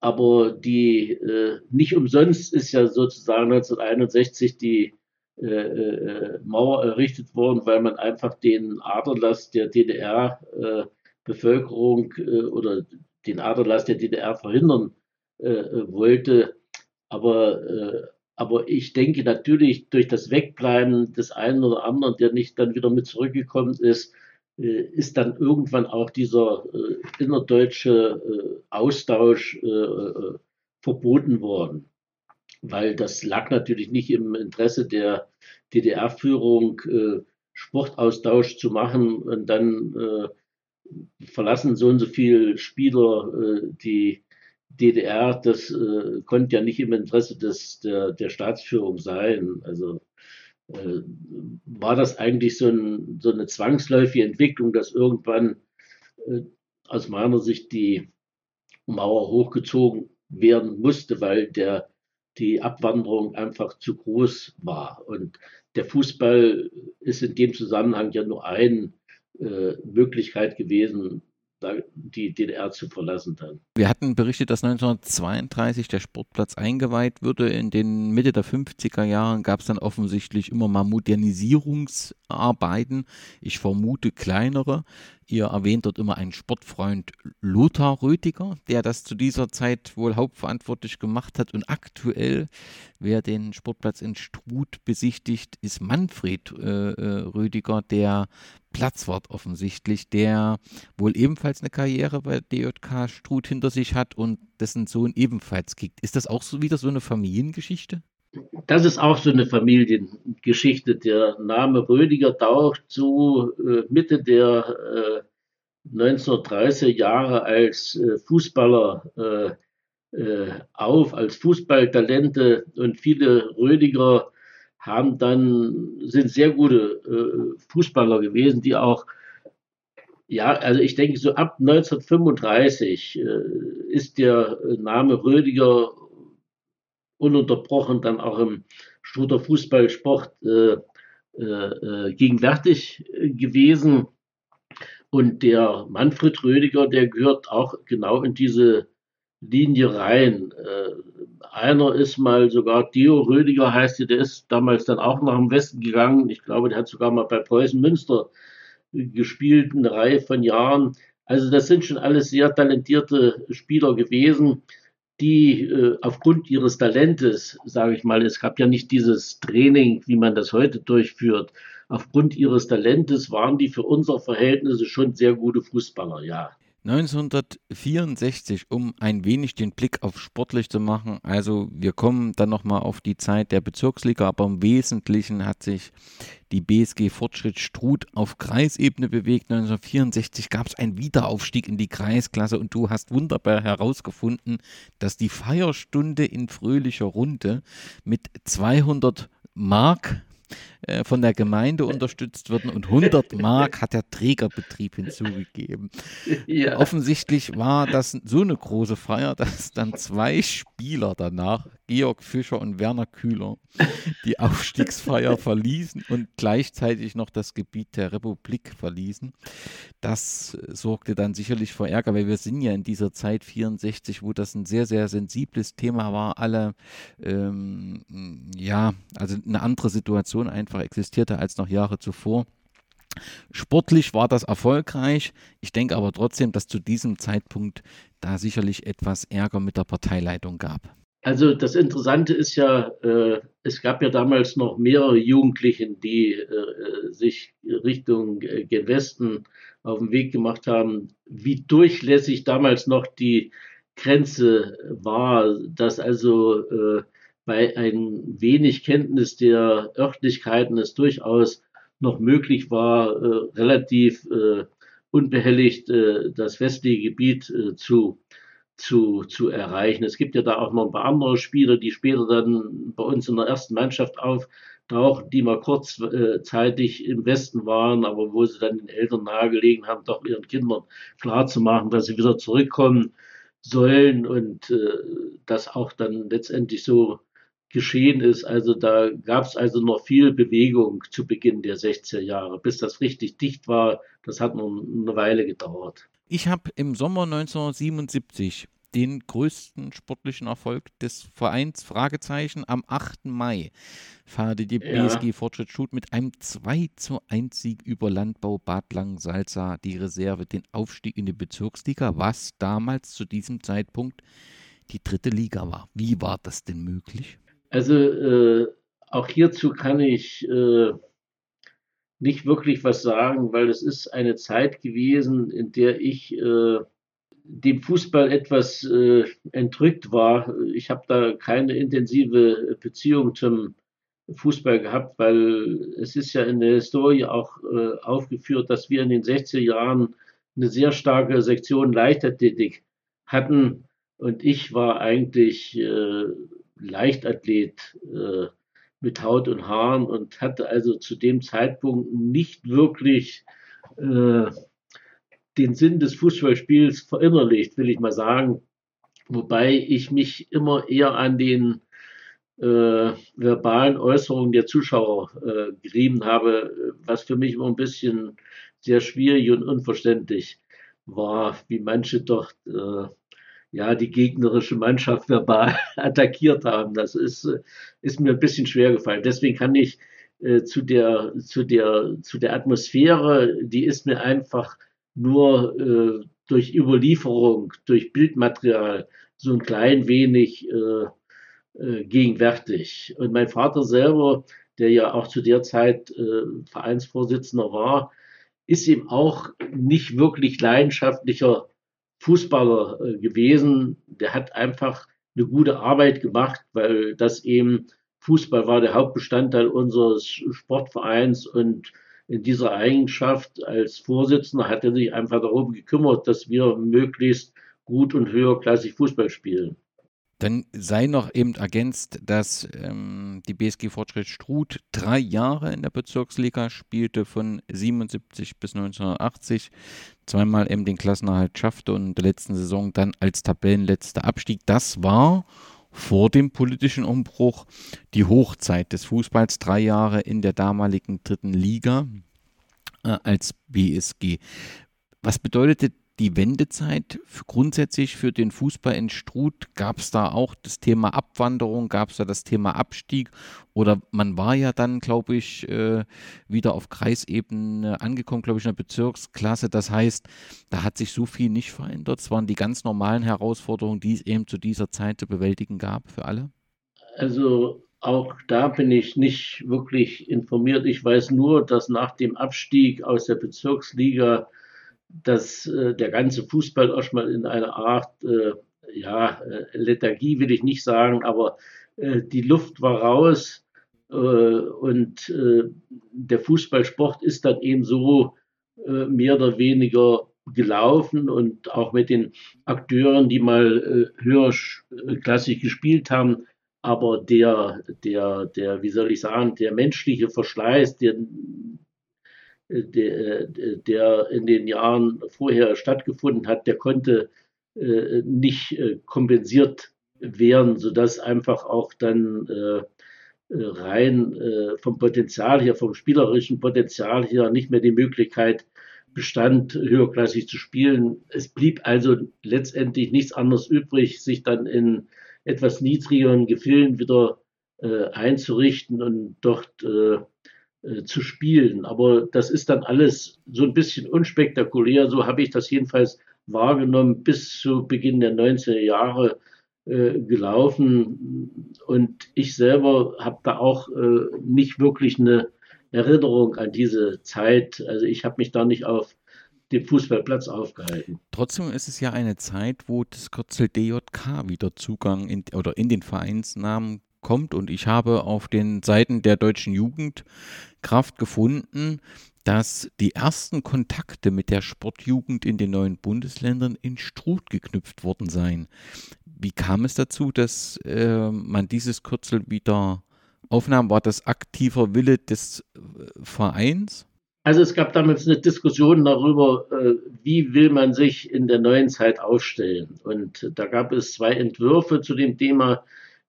Aber die äh, nicht umsonst ist ja sozusagen 1961 die äh, äh, Mauer errichtet worden, weil man einfach den Aderlass der DDR-Bevölkerung äh, äh, oder den Aderlass der DDR verhindern äh, wollte. Aber, aber ich denke natürlich durch das Wegbleiben des einen oder anderen, der nicht dann wieder mit zurückgekommen ist, äh, ist dann irgendwann auch dieser äh, innerdeutsche äh, Austausch äh, äh, verboten worden. Weil das lag natürlich nicht im Interesse der DDR-Führung, äh, Sportaustausch zu machen und dann verlassen so und so viele Spieler die DDR. Das konnte ja nicht im Interesse des, der, der Staatsführung sein. Also äh, war das eigentlich so, ein, so, eine zwangsläufige Entwicklung, dass irgendwann äh, aus meiner Sicht die Mauer hochgezogen werden musste, weil der, die Abwanderung einfach zu groß war. Und der Fußball ist in dem Zusammenhang ja nur eine äh, Möglichkeit gewesen, die DDR zu verlassen dann. Wir hatten berichtet, dass 1932 der Sportplatz eingeweiht wurde. In den Mitte der 50er Jahren gab es dann offensichtlich immer mal Modernisierungsarbeiten. Ich vermute kleinere. Ihr erwähnt dort immer einen Sportfreund Lothar Rötiger, der das zu dieser Zeit wohl hauptverantwortlich gemacht hat. Und aktuell, wer den Sportplatz in Struth besichtigt, ist Manfred äh, äh Rötiger, der Platzwart offensichtlich, der wohl ebenfalls eine Karriere bei DJK Struth hinter sich hat und dessen Sohn ebenfalls kickt. Ist das auch so wieder so eine Familiengeschichte? Das ist auch so eine Familiengeschichte. Der Name Rödiger taucht so äh, Mitte der äh, 1930er Jahre als äh, Fußballer äh, äh, auf, als Fußballtalente und viele Rödiger haben dann, sind sehr gute äh, Fußballer gewesen, die auch ja, also ich denke, so ab 1935 äh, ist der Name Rödiger ununterbrochen dann auch im Struder Fußballsport äh, äh, äh, gegenwärtig gewesen. Und der Manfred Rödiger, der gehört auch genau in diese Linie rein. Äh, einer ist mal sogar Theo Rödiger heißt der, der ist damals dann auch nach dem Westen gegangen. Ich glaube, der hat sogar mal bei Preußen Münster gespielt, eine Reihe von Jahren. Also das sind schon alles sehr talentierte Spieler gewesen die äh, aufgrund ihres Talentes, sage ich mal, es gab ja nicht dieses Training, wie man das heute durchführt, aufgrund ihres Talentes waren die für unsere Verhältnisse schon sehr gute Fußballer, ja. 1964, um ein wenig den Blick auf sportlich zu machen, also wir kommen dann nochmal auf die Zeit der Bezirksliga, aber im Wesentlichen hat sich die BSG Fortschritt Struth auf Kreisebene bewegt. 1964 gab es einen Wiederaufstieg in die Kreisklasse und du hast wunderbar herausgefunden, dass die Feierstunde in fröhlicher Runde mit 200 Mark äh, von der Gemeinde unterstützt wurden und 100 Mark hat der Trägerbetrieb hinzugegeben. Ja. Offensichtlich war das so eine große Feier, dass dann zwei Spieler danach, Georg Fischer und Werner Kühler, die Aufstiegsfeier verließen und gleichzeitig noch das Gebiet der Republik verließen. Das sorgte dann sicherlich für Ärger, weil wir sind ja in dieser Zeit 64, wo das ein sehr, sehr sensibles Thema war. Alle, ähm, ja, also eine andere Situation einfach existierte als noch Jahre zuvor. Sportlich war das erfolgreich. Ich denke aber trotzdem, dass zu diesem Zeitpunkt da sicherlich etwas Ärger mit der Parteileitung gab. Also das Interessante ist ja, äh, es gab ja damals noch mehrere Jugendlichen, die äh, sich Richtung äh, gen Westen auf den Weg gemacht haben. Wie durchlässig damals noch die Grenze war, dass also äh, bei ein wenig Kenntnis der Örtlichkeiten es durchaus noch möglich war, äh, relativ äh, unbehelligt das westliche Gebiet zu zu, zu erreichen. Es gibt ja da auch noch ein paar andere Spieler, die später dann bei uns in der ersten Mannschaft auftauchen, die mal kurzzeitig im Westen waren, aber wo sie dann den Eltern nahegelegen haben, doch ihren Kindern klarzumachen, dass sie wieder zurückkommen sollen und äh, das auch dann letztendlich so geschehen ist. Also da gab es also noch viel Bewegung zu Beginn der 60er Jahre. Bis das richtig dicht war, das hat noch eine Weile gedauert. Ich habe im Sommer 1977 den größten sportlichen Erfolg des Vereins Fragezeichen am 8. Mai feierte die ja. BSG Fortschritt Schut mit einem 2 zu 1 Sieg über Landbau Bad Langensalza die Reserve den Aufstieg in die Bezirksliga, was damals zu diesem Zeitpunkt die dritte Liga war. Wie war das denn möglich? Also äh, auch hierzu kann ich äh, nicht wirklich was sagen, weil es ist eine Zeit gewesen, in der ich äh, dem Fußball etwas äh, entrückt war. Ich habe da keine intensive Beziehung zum Fußball gehabt, weil es ist ja in der Historie auch äh, aufgeführt, dass wir in den 60er Jahren eine sehr starke Sektion Leichtathletik hatten und ich war eigentlich äh, Leichtathlet. Äh, mit Haut und Haaren und hatte also zu dem Zeitpunkt nicht wirklich äh, den Sinn des Fußballspiels verinnerlicht, will ich mal sagen. Wobei ich mich immer eher an den äh, verbalen Äußerungen der Zuschauer äh, gerieben habe, was für mich immer ein bisschen sehr schwierig und unverständlich war, wie manche dort äh, ja, die gegnerische Mannschaft verbal attackiert haben. Das ist, äh, ist mir ein bisschen schwer gefallen. Deswegen kann ich äh, zu, der, zu, der, zu der Atmosphäre, die ist mir einfach nur äh, durch Überlieferung, durch Bildmaterial so ein klein wenig äh, äh, gegenwärtig. Und mein Vater selber, der ja auch zu der Zeit äh, Vereinsvorsitzender war, ist ihm auch nicht wirklich leidenschaftlicher Fußballer äh, gewesen. Der hat einfach eine gute Arbeit gemacht, weil das eben Fußball war der Hauptbestandteil unseres Sportvereins und in dieser Eigenschaft als Vorsitzender hat er sich einfach darum gekümmert, dass wir möglichst gut und höherklassig Fußball spielen. Dann sei noch eben ergänzt, dass ähm, die BSG Fortschritt Struth drei Jahre in der Bezirksliga spielte, von 77 bis 1980, zweimal eben den Klassenerhalt schaffte und in der letzten Saison dann als Tabellenletzter Abstieg. Das war vor dem politischen Umbruch die Hochzeit des Fußballs, drei Jahre in der damaligen dritten Liga äh, als BSG. Was bedeutete die Wendezeit grundsätzlich für den Fußball in Struth? Gab es da auch das Thema Abwanderung? Gab es da das Thema Abstieg? Oder man war ja dann, glaube ich, äh, wieder auf Kreisebene angekommen, glaube ich, in der Bezirksklasse. Das heißt, da hat sich so viel nicht verändert. Es waren die ganz normalen Herausforderungen, die es eben zu dieser Zeit zu bewältigen gab für alle. Also auch da bin ich nicht wirklich informiert. Ich weiß nur, dass nach dem Abstieg aus der Bezirksliga dass äh, der ganze Fußball erstmal in einer Art, äh, ja, äh, Lethargie will ich nicht sagen, aber äh, die Luft war raus äh, und äh, der Fußballsport ist dann eben so mehr oder weniger gelaufen und auch mit den Akteuren, die mal höherklassig gespielt haben, aber der, der, der, wie soll ich sagen, der menschliche Verschleiß, der, der, der in den Jahren vorher stattgefunden hat, der konnte äh, nicht äh, kompensiert werden, sodass einfach auch dann äh, rein vom Potenzial her, vom spielerischen Potenzial her nicht mehr die Möglichkeit bestand, höherklassig zu spielen. Es blieb also letztendlich nichts anderes übrig, sich dann in etwas niedrigeren Gefilden wieder einzurichten und dort äh, zu spielen. Aber das ist dann alles so ein bisschen unspektakulär. So habe ich das jedenfalls wahrgenommen bis zu Beginn der 90er Jahre äh, gelaufen. Und ich selber habe da auch äh, nicht wirklich eine Erinnerung an diese Zeit. Also ich habe mich da nicht auf dem Fußballplatz aufgehalten. Trotzdem ist es ja eine Zeit, wo das Kürzel DJK wieder Zugang in, oder in den Vereinsnamen kommt. Und ich habe auf den Seiten der deutschen Jugendkraft gefunden, dass die ersten Kontakte mit der Sportjugend in den neuen Bundesländern in Struth geknüpft worden seien. Wie kam es dazu, dass äh, man dieses Kürzel wieder aufnahm? War das aktiver Wille des äh, Vereins? Also es gab damals eine Diskussion darüber, äh, wie will man sich in der neuen Zeit aufstellen. Und da gab es zwei Entwürfe zu dem Thema.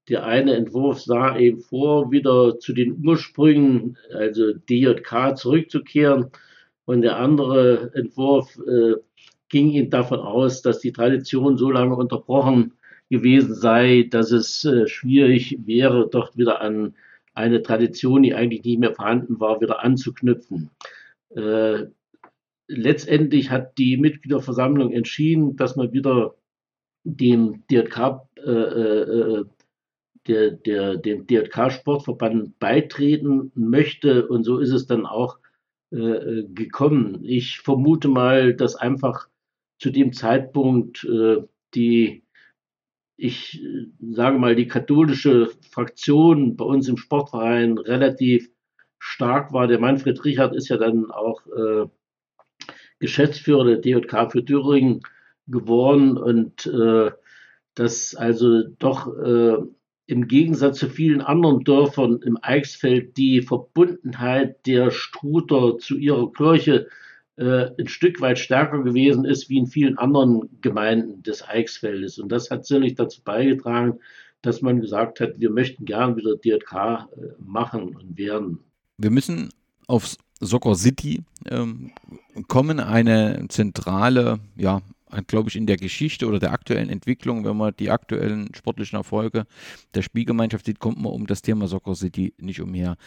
Der eine Entwurf sah eben vor, wieder zu den Ursprüngen, also DJK, zurückzukehren. Und der andere Entwurf äh, ging ihm davon aus, dass die Tradition so lange unterbrochen gewesen sei, dass es äh, schwierig wäre, dort wieder an eine Tradition, die eigentlich nicht mehr vorhanden war, wieder anzuknüpfen. Äh, letztendlich hat die Mitgliederversammlung entschieden, dass man wieder dem DRK äh, der, der, dem DRK-Sportverband beitreten möchte. Und so ist es dann auch äh, gekommen. Ich vermute mal, dass einfach zu dem Zeitpunkt äh, die, ich sage mal, die katholische Fraktion bei uns im Sportverein relativ stark war. Der Manfred Richard ist ja dann auch äh, Geschäftsführer der DJK für Thüringen geworden und äh, dass also doch äh, im Gegensatz zu vielen anderen Dörfern im Eichsfeld die Verbundenheit der Struter zu ihrer Kirche äh, ein Stück weit stärker gewesen ist wie in vielen anderen Gemeinden des Eichsfeldes. Und das hat sicherlich dazu beigetragen, dass man gesagt hat, wir möchten gern wieder DRK äh, machen und werden. Wir müssen auf Soccer City ähm, kommen, eine zentrale ja, glaube ich, in der Geschichte oder der aktuellen Entwicklung, wenn man die aktuellen sportlichen Erfolge der Spielgemeinschaft sieht, kommt man um das Thema Soccer City nicht umher.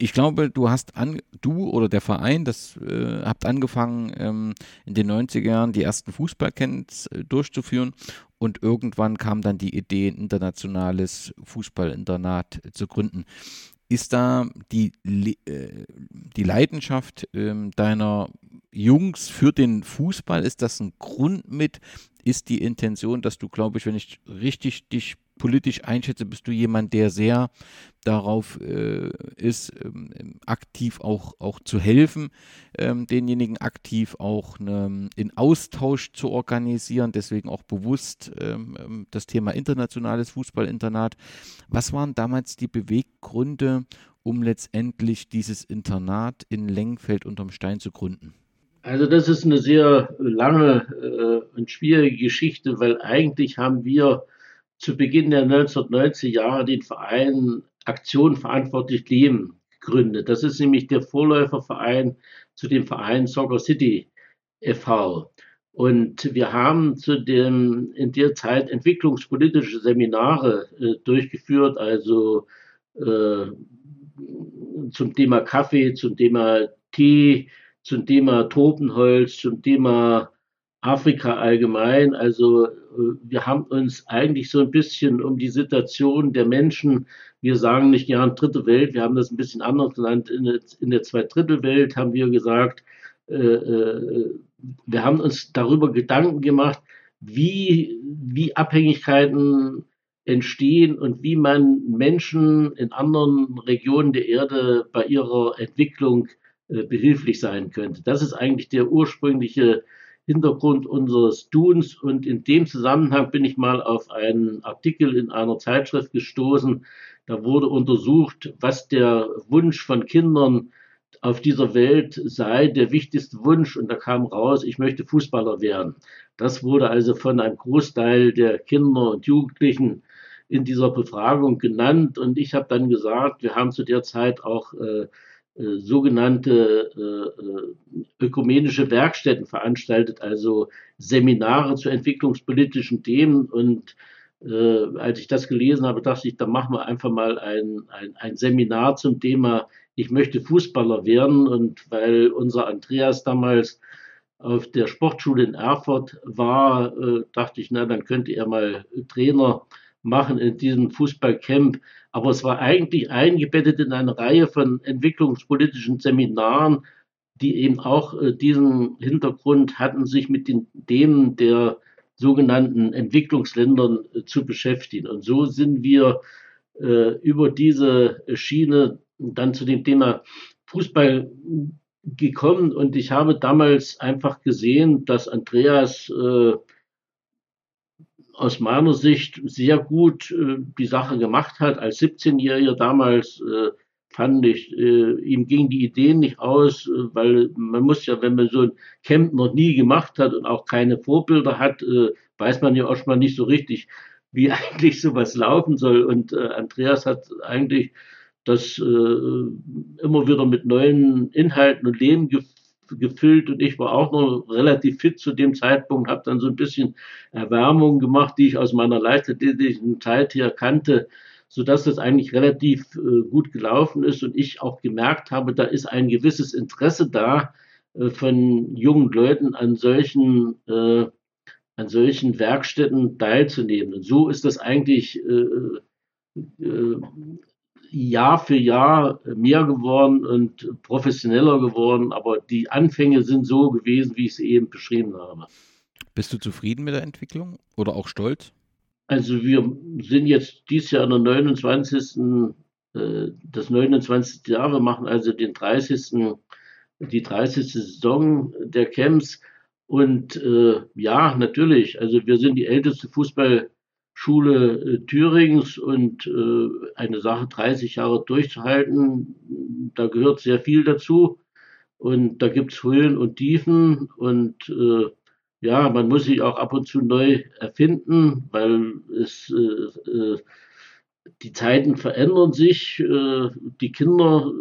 Ich glaube, du hast an, du oder der Verein, das äh, habt angefangen, ähm, in den 90er Jahren die ersten Fußballcamps äh, durchzuführen und irgendwann kam dann die Idee, ein internationales Fußballinternat zu gründen. Ist da die, äh, die Leidenschaft ähm, deiner Jungs für den Fußball, ist das ein Grund mit? Ist die Intention, dass du, glaube ich, wenn ich richtig dich politisch einschätze, bist du jemand, der sehr darauf äh, ist, ähm, aktiv auch, auch zu helfen, ähm, denjenigen aktiv auch ne, in Austausch zu organisieren, deswegen auch bewusst ähm, ähm, das Thema internationales Fußballinternat. Was waren damals die Beweggründe, um letztendlich dieses Internat in Lengfeld unterm Stein zu gründen? Also das ist eine sehr lange äh, und schwierige Geschichte, weil eigentlich haben wir zu Beginn der 1990er Jahre den Verein Aktion verantwortlich Leben gegründet. Das ist nämlich der Vorläuferverein zu dem Verein Soccer City e.V. Und wir haben zu dem, in der Zeit entwicklungspolitische Seminare äh, durchgeführt, also äh, zum Thema Kaffee, zum Thema Tee, zum Thema Tropenholz, zum Thema Afrika allgemein. Also äh, wir haben uns eigentlich so ein bisschen um die Situation der Menschen, wir sagen nicht gern dritte Welt, wir haben das ein bisschen anders genannt, in der, Zweidrittelwelt haben wir gesagt, äh, äh, wir haben uns darüber Gedanken gemacht, wie, wie Abhängigkeiten entstehen und wie man Menschen in anderen Regionen der Erde bei ihrer Entwicklung behilflich sein könnte. Das ist eigentlich der ursprüngliche Hintergrund unseres Tuns. Und in dem Zusammenhang bin ich mal auf einen Artikel in einer Zeitschrift gestoßen. Da wurde untersucht, was der Wunsch von Kindern auf dieser Welt sei, der wichtigste Wunsch. Und da kam raus, ich möchte Fußballer werden. Das wurde also von einem Großteil der Kinder und Jugendlichen in dieser Befragung genannt. Und ich habe dann gesagt, wir haben zu der Zeit auch äh, sogenannte äh, äh, ökumenische Werkstätten veranstaltet, also Seminare zu entwicklungspolitischen Themen. Und äh, als ich das gelesen habe, dachte ich, da machen wir einfach mal ein, ein, ein Seminar zum Thema, ich möchte Fußballer werden. Und weil unser Andreas damals auf der Sportschule in Erfurt war, äh, dachte ich, na, dann könnte er mal Trainer machen in diesem Fußballcamp. Aber es war eigentlich eingebettet in eine Reihe von entwicklungspolitischen Seminaren, die eben auch äh, diesen Hintergrund hatten, sich mit den Themen der sogenannten Entwicklungsländern äh, zu beschäftigen. Und so sind wir äh, über diese Schiene dann zu dem Thema Fußball gekommen. Und ich habe damals einfach gesehen, dass Andreas äh, aus meiner Sicht sehr gut äh, die Sache gemacht hat. Als 17-Jähriger damals äh, fand ich, äh, ihm ging die Ideen nicht aus, äh, weil man muss ja, wenn man so ein Camp noch nie gemacht hat und auch keine Vorbilder hat, äh, weiß man ja auch schon mal nicht so richtig, wie eigentlich sowas laufen soll. Und äh, Andreas hat eigentlich das immer wieder mit neuen Inhalten und Leben gefüllt und ich war auch noch relativ fit zu dem Zeitpunkt, habe dann so ein bisschen Erwärmung gemacht, die ich aus meiner leichtathletischen Zeit her kannte, sodass das eigentlich relativ äh, gut gelaufen ist und ich auch gemerkt habe, da ist ein gewisses Interesse da äh, von jungen Leuten an solchen äh, an solchen Werkstätten teilzunehmen. Und so ist das eigentlich äh, äh, Jahr für Jahr mehr geworden und professioneller geworden, aber die Anfänge sind so gewesen, wie ich sie eben beschrieben habe. Bist du zufrieden mit der Entwicklung oder auch stolz? Also wir sind jetzt dieses Jahr an der 29. Äh, das 29. Jahr, wir machen also den 30. die 30. Saison der Camps und äh, ja, natürlich, also wir sind die älteste Fußball- Schule äh, Thürings und äh, eine Sache 30 Jahre durchzuhalten, da gehört sehr viel dazu. Und da gibt es Höhen und Tiefen und äh, ja, man muss sich auch ab und zu neu erfinden, weil es die Zeiten verändern sich, die Kinder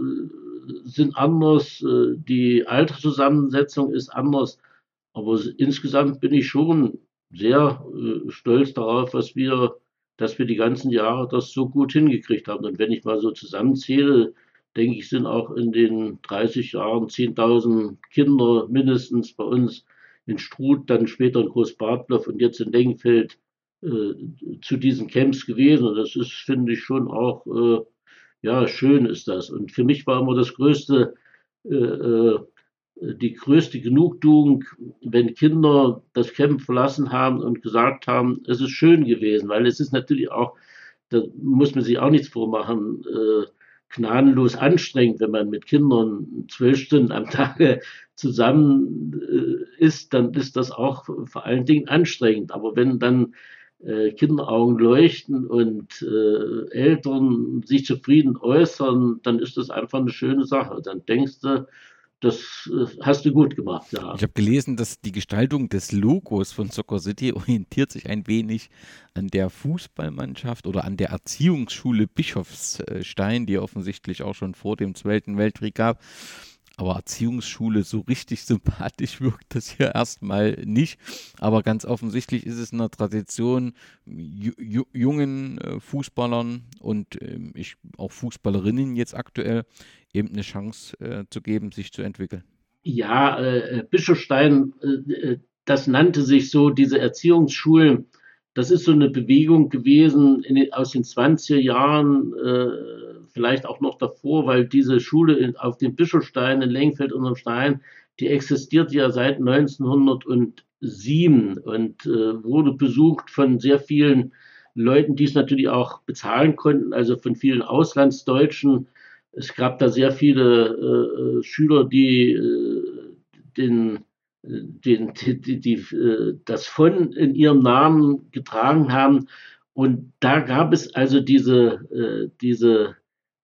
sind anders, die Alterszusammensetzung ist anders. Aber insgesamt bin ich schon sehr äh, stolz darauf, was wir, dass wir die ganzen Jahre das so gut hingekriegt haben. Und wenn ich mal so zusammenzähle, denke ich, sind auch in den 30 Jahren 10.000 Kinder mindestens bei uns in Struth, dann später in Großbadloff und jetzt in Denkfeld äh, zu diesen Camps gewesen. Und das ist, finde ich, schon auch, äh, ja, schön ist das. Und für mich war immer das größte äh, äh die größte Genugtuung, wenn Kinder das Camp verlassen haben und gesagt haben, es ist schön gewesen, weil es ist natürlich auch, da muss man sich auch nichts vormachen, äh, gnadenlos anstrengend, wenn man mit Kindern zwölf Stunden am Tag zusammen äh, ist, dann ist das auch vor allen Dingen anstrengend. Aber wenn dann äh, Kinderaugen leuchten und äh, Eltern sich zufrieden äußern, dann ist das einfach eine schöne Sache. Dann denkst du, das äh, hast du gut gemacht, ja. Ich habe gelesen, dass die Gestaltung des Logos von Soccer City orientiert sich ein wenig an der Fußballmannschaft oder an der Erziehungsschule Bischofsstein, die offensichtlich auch schon vor dem Zweiten Weltkrieg gab. Aber Erziehungsschule, so richtig sympathisch wirkt das hier erstmal nicht. Aber ganz offensichtlich ist es eine Tradition, jungen äh, Fußballern und äh, ich, auch Fußballerinnen jetzt aktuell eben eine Chance äh, zu geben, sich zu entwickeln. Ja, äh, Bischofstein, äh, äh, das nannte sich so, diese Erziehungsschulen, das ist so eine Bewegung gewesen den, aus den 20er Jahren, äh, vielleicht auch noch davor, weil diese Schule in, auf dem Bischofstein in Lengfeld unterm Stein, die existiert ja seit 1907 und äh, wurde besucht von sehr vielen Leuten, die es natürlich auch bezahlen konnten, also von vielen Auslandsdeutschen, es gab da sehr viele äh, äh, Schüler, die äh, den den, die, die, das von in ihrem Namen getragen haben. Und da gab es also diese, diese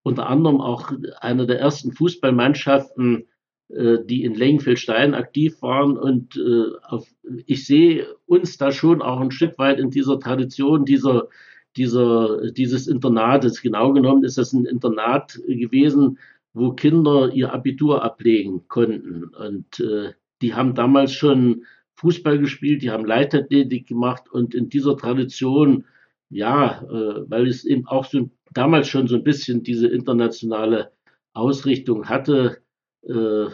unter anderem auch eine der ersten Fußballmannschaften, die in Lengenfeldstein aktiv waren. Und auf, ich sehe uns da schon auch ein Stück weit in dieser Tradition dieser, dieser, dieses Internates. Genau genommen ist das ein Internat gewesen, wo Kinder ihr Abitur ablegen konnten. Und äh, die haben damals schon Fußball gespielt, die haben Leichtathletik gemacht und in dieser Tradition, ja, äh, weil es eben auch so damals schon so ein bisschen diese internationale Ausrichtung hatte, äh,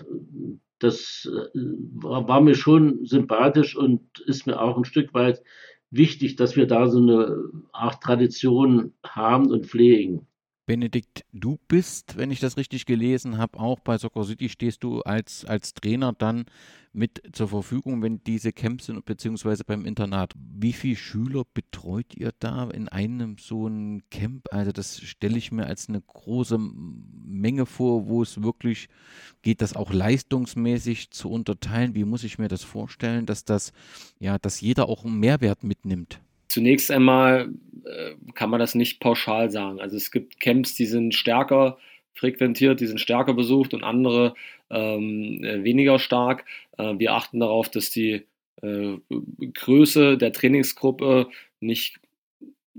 das äh, war, war, mir schon sympathisch und ist mir auch ein Stück weit wichtig, dass wir da so eine Art Tradition haben und pflegen. Benedikt, du bist, wenn ich das richtig gelesen habe, auch bei Soccer City stehst du als, als Trainer dann mit zur Verfügung, wenn diese Camps sind, beziehungsweise beim Internat. Wie viele Schüler betreut ihr da in einem so einem Camp? Also das stelle ich mir als eine große Menge vor, wo es wirklich geht, das auch leistungsmäßig zu unterteilen. Wie muss ich mir das vorstellen, dass das, ja, dass jeder auch einen Mehrwert mitnimmt? Zunächst einmal äh, kann man das nicht pauschal sagen. Also es gibt Camps, die sind stärker frequentiert, die sind stärker besucht und andere ähm, äh, weniger stark. Äh, wir achten darauf, dass die äh, Größe der Trainingsgruppe nicht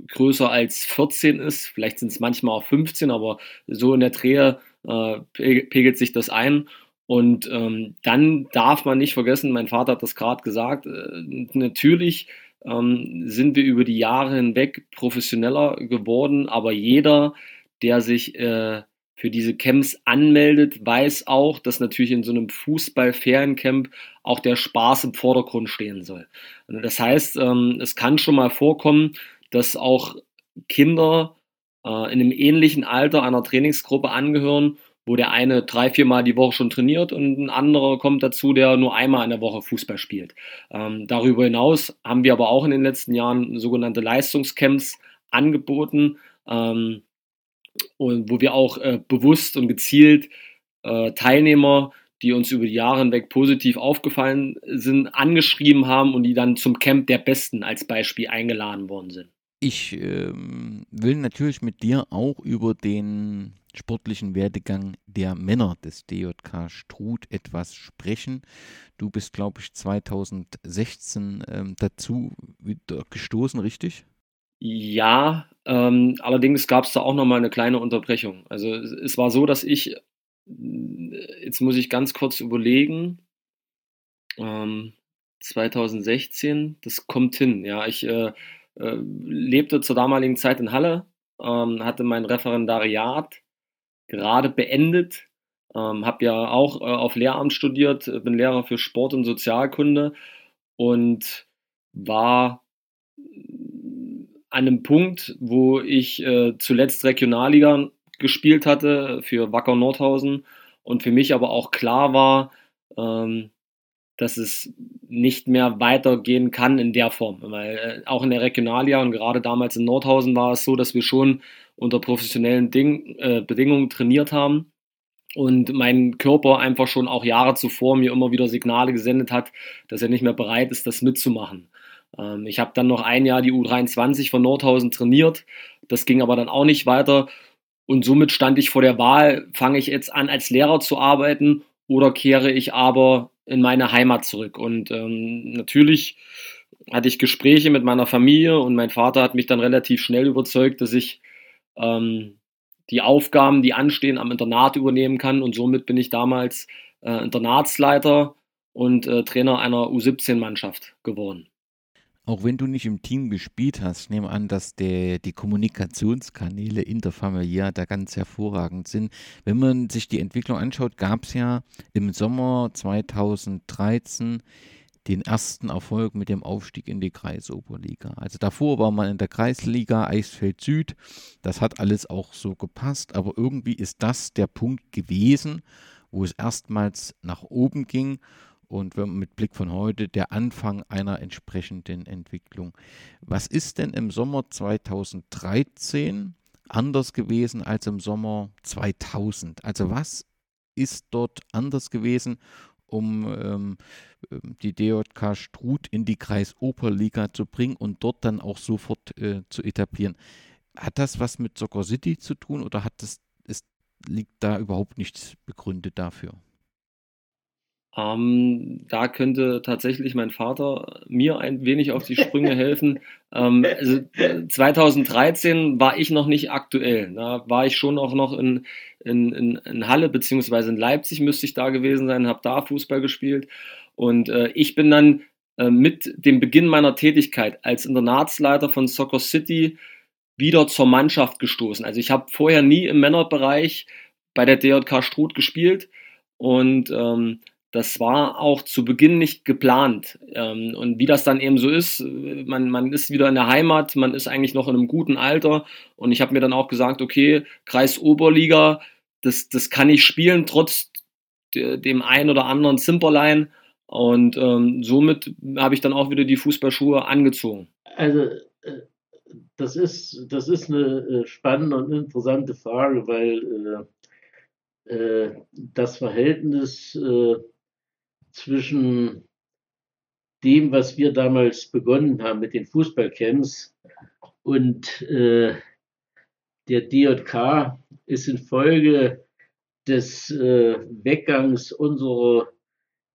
größer als 14 ist. Vielleicht sind es manchmal auch 15, aber so in der Drehe äh, pegelt sich das ein. Und ähm, dann darf man nicht vergessen, mein Vater hat das gerade gesagt, äh, natürlich ähm, sind wir über die Jahre hinweg professioneller geworden, aber jeder, der sich äh, für diese Camps anmeldet, weiß auch, dass natürlich in so einem Fußball-Feriencamp auch der Spaß im Vordergrund stehen soll. Das heißt, ähm, es kann schon mal vorkommen, dass auch Kinder äh, in einem ähnlichen Alter einer Trainingsgruppe angehören wo der eine drei, viermal die Woche schon trainiert und ein anderer kommt dazu, der nur einmal in der Woche Fußball spielt. Ähm, darüber hinaus haben wir aber auch in den letzten Jahren sogenannte Leistungscamps angeboten, ähm, und wo wir auch äh, bewusst und gezielt äh, Teilnehmer, die uns über die Jahre hinweg positiv aufgefallen sind, angeschrieben haben und die dann zum Camp der Besten als Beispiel eingeladen worden sind. Ich ähm, will natürlich mit dir auch über den sportlichen Werdegang der Männer des DJK Struth etwas sprechen. Du bist, glaube ich, 2016 ähm, dazu gestoßen, richtig? Ja, ähm, allerdings gab es da auch nochmal eine kleine Unterbrechung. Also es, war so, dass ich, jetzt muss ich ganz kurz überlegen, ähm, 2016, das kommt hin. Ja, ich äh, äh, lebte zur damaligen Zeit in Halle, ähm, hatte mein Referendariat gerade beendet. Ähm, habe ja auch äh, auf Lehramt studiert, äh, bin Lehrer für Sport und Sozialkunde und war an einem Punkt, wo ich äh, zuletzt Regionalliga gespielt hatte für Wacker Nordhausen und für mich aber auch klar war, ähm, dass es nicht mehr weitergehen kann in der Form. Weil äh, auch in der Regionalliga und gerade damals in Nordhausen war es so, dass wir schon unter professionellen Ding, äh, Bedingungen trainiert haben und mein Körper einfach schon auch Jahre zuvor mir immer wieder Signale gesendet hat, dass er nicht mehr bereit ist, das mitzumachen. Ähm, ich habe dann noch ein Jahr die U23 von Nordhausen trainiert, das ging aber dann auch nicht weiter. Und somit stand ich vor der Wahl, fange ich jetzt an als Lehrer zu arbeiten oder kehre ich aber in meine Heimat zurück. Und ähm, natürlich hatte ich Gespräche mit meiner Familie und mein Vater hat mich dann relativ schnell überzeugt, dass ich ähm, die Aufgaben, die anstehen, am Internat übernehmen kann. Und somit bin ich damals äh, Internatsleiter und äh, Trainer einer U17-Mannschaft geworden. Auch wenn du nicht im Team gespielt hast, ich nehme an, dass der, die Kommunikationskanäle interfamiliär da ganz hervorragend sind. Wenn man sich die Entwicklung anschaut, gab es ja im Sommer 2013 den ersten Erfolg mit dem Aufstieg in die Kreisoberliga. Also davor war man in der Kreisliga Eisfeld Süd. Das hat alles auch so gepasst, aber irgendwie ist das der Punkt gewesen, wo es erstmals nach oben ging und mit Blick von heute der Anfang einer entsprechenden Entwicklung. Was ist denn im Sommer 2013 anders gewesen als im Sommer 2000? Also was ist dort anders gewesen um ähm, ähm die DJK Struth in die Kreisoberliga zu bringen und dort dann auch sofort äh, zu etablieren. Hat das was mit Soccer City zu tun oder hat das, ist, liegt da überhaupt nichts begründet dafür? Ähm, da könnte tatsächlich mein Vater mir ein wenig auf die Sprünge helfen. Ähm, also 2013 war ich noch nicht aktuell. Da war ich schon auch noch in, in, in, in Halle beziehungsweise in Leipzig müsste ich da gewesen sein, habe da Fußball gespielt. Und äh, ich bin dann äh, mit dem Beginn meiner Tätigkeit als Internatsleiter von Soccer City wieder zur Mannschaft gestoßen. Also ich habe vorher nie im Männerbereich bei der DJK Struth gespielt und ähm, das war auch zu Beginn nicht geplant. Ähm, und wie das dann eben so ist, man, man ist wieder in der Heimat, man ist eigentlich noch in einem guten Alter. Und ich habe mir dann auch gesagt, okay, Kreis Oberliga, das, das kann ich spielen, trotz dem einen oder anderen Zimperlein. Und ähm, somit habe ich dann auch wieder die Fußballschuhe angezogen. Also äh, das ist, das ist eine äh, spannende und interessante Frage, weil äh, äh das Verhältnis äh, zwischen dem, was wir damals begonnen haben mit den Fußballcamps und äh, der DJK ist infolge des äh, Weggangs unserer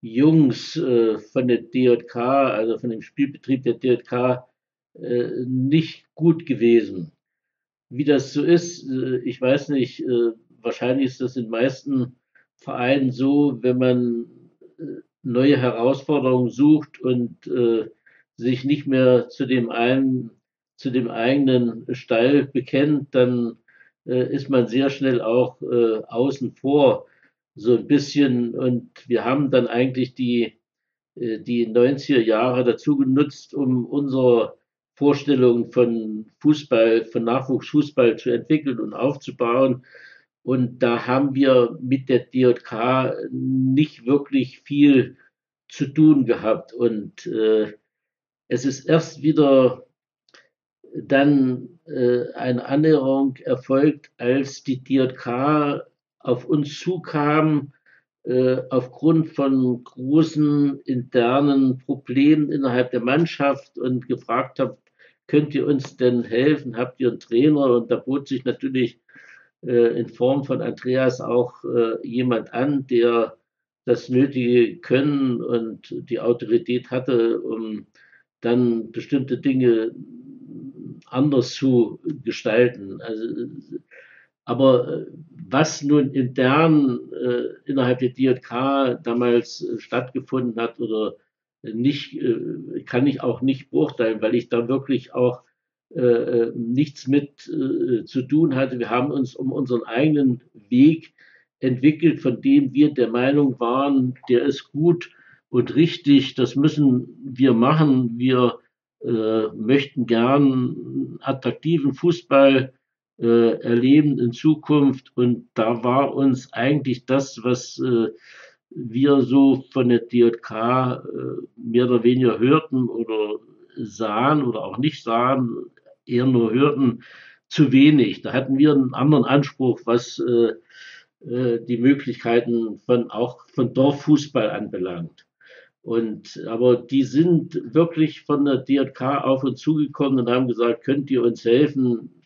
Jungs äh, von der DJK, also von dem Spielbetrieb der DJK, äh, nicht gut gewesen. Wie das so ist, äh, ich weiß nicht, äh, wahrscheinlich ist das in den meisten Vereinen so, wenn man neue Herausforderungen sucht und äh, sich nicht mehr zu dem einen, zu dem eigenen Stall bekennt, dann äh, ist man sehr schnell auch äh, außen vor so ein bisschen und wir haben dann eigentlich die, äh, die 90er Jahre dazu genutzt, um unsere Vorstellungen von Fußball, von Nachwuchsfußball zu entwickeln und aufzubauen. Und da haben wir mit der DJK nicht wirklich viel zu tun gehabt. Und äh, es ist erst wieder dann äh, eine Annäherung erfolgt, als die DJK auf uns zukam, äh, aufgrund von großen internen Problemen innerhalb der Mannschaft und gefragt hat, könnt ihr uns denn helfen? Habt ihr einen Trainer? Und da bot sich natürlich in Form von Andreas auch äh, jemand an, der das nötige Können und die Autorität hatte, um dann bestimmte Dinge anders zu gestalten. Also, aber äh, was nun intern äh, innerhalb der DJK damals äh, stattgefunden hat oder nicht, äh, kann ich auch nicht beurteilen, weil ich da wirklich auch äh, äh, nichts mit äh, zu tun hatte. Wir haben uns um unseren eigenen Weg entwickelt, von dem wir der Meinung waren, der ist gut und richtig, das müssen wir machen. Wir äh, möchten gern attraktiven Fußball äh, erleben in Zukunft und da war uns eigentlich das, was äh, wir so von der DJK mehr oder weniger hörten oder sahen oder auch nicht sahen, eher nur hörten, zu wenig. Da hatten wir einen anderen Anspruch, was äh, äh, die Möglichkeiten von auch von Dorffußball anbelangt. Und aber die sind wirklich von der DRK auf uns zugekommen und haben gesagt, könnt ihr uns helfen,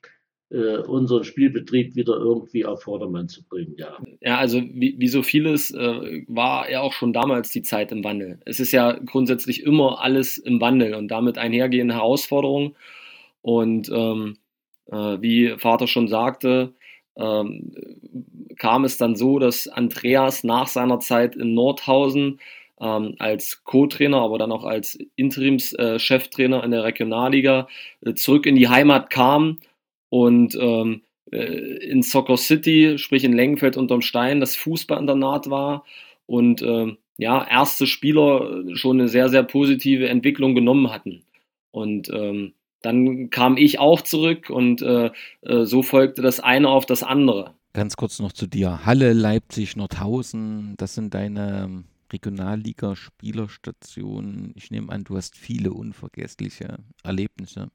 unseren Spielbetrieb wieder irgendwie auf Vordermann zu bringen. Ja, ja also wie, wie so vieles äh, war ja auch schon damals die Zeit im Wandel. Es ist ja grundsätzlich immer alles im Wandel und damit einhergehende Herausforderungen. Und ähm, äh, wie Vater schon sagte, ähm, kam es dann so, dass Andreas nach seiner Zeit in Nordhausen ähm, als Co-Trainer, aber dann auch als Interimscheftrainer äh, in der Regionalliga äh, zurück in die Heimat kam und ähm, äh, in Soccer City, sprich in Lengenfeld unterm Stein, das Fußballinternat war und ähm, ja, erste Spieler schon eine sehr, sehr positive Entwicklung genommen hatten. Und ähm, dann kam ich auch zurück und äh, äh, so folgte das eine auf das andere. Ganz kurz noch zu dir. Halle, Leipzig, Nordhausen, das sind deine Regionalliga-Spielerstationen. Ich nehme an, du hast viele unvergessliche Erlebnisse.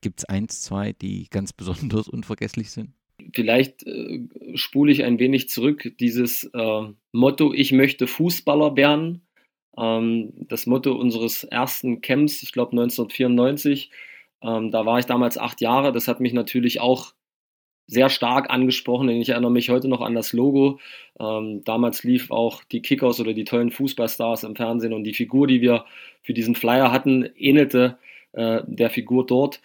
Gibt es eins, zwei, die ganz besonders unvergesslich sind? vielleicht äh, spule ich ein wenig zurück. Dieses äh, Motto, ich möchte Fußballer werden, ähm, das Motto unseres ersten Camps, ich glaube 1994, ähm, da war ich damals acht Jahre. Das hat mich natürlich auch sehr stark angesprochen. Ich erinnere mich heute noch an das Logo. Ähm, damals lief auch die Kickers oder die tollen Fußballstars im Fernsehen und die Figur, die wir für diesen Flyer hatten, ähnelte äh, der Figur dort.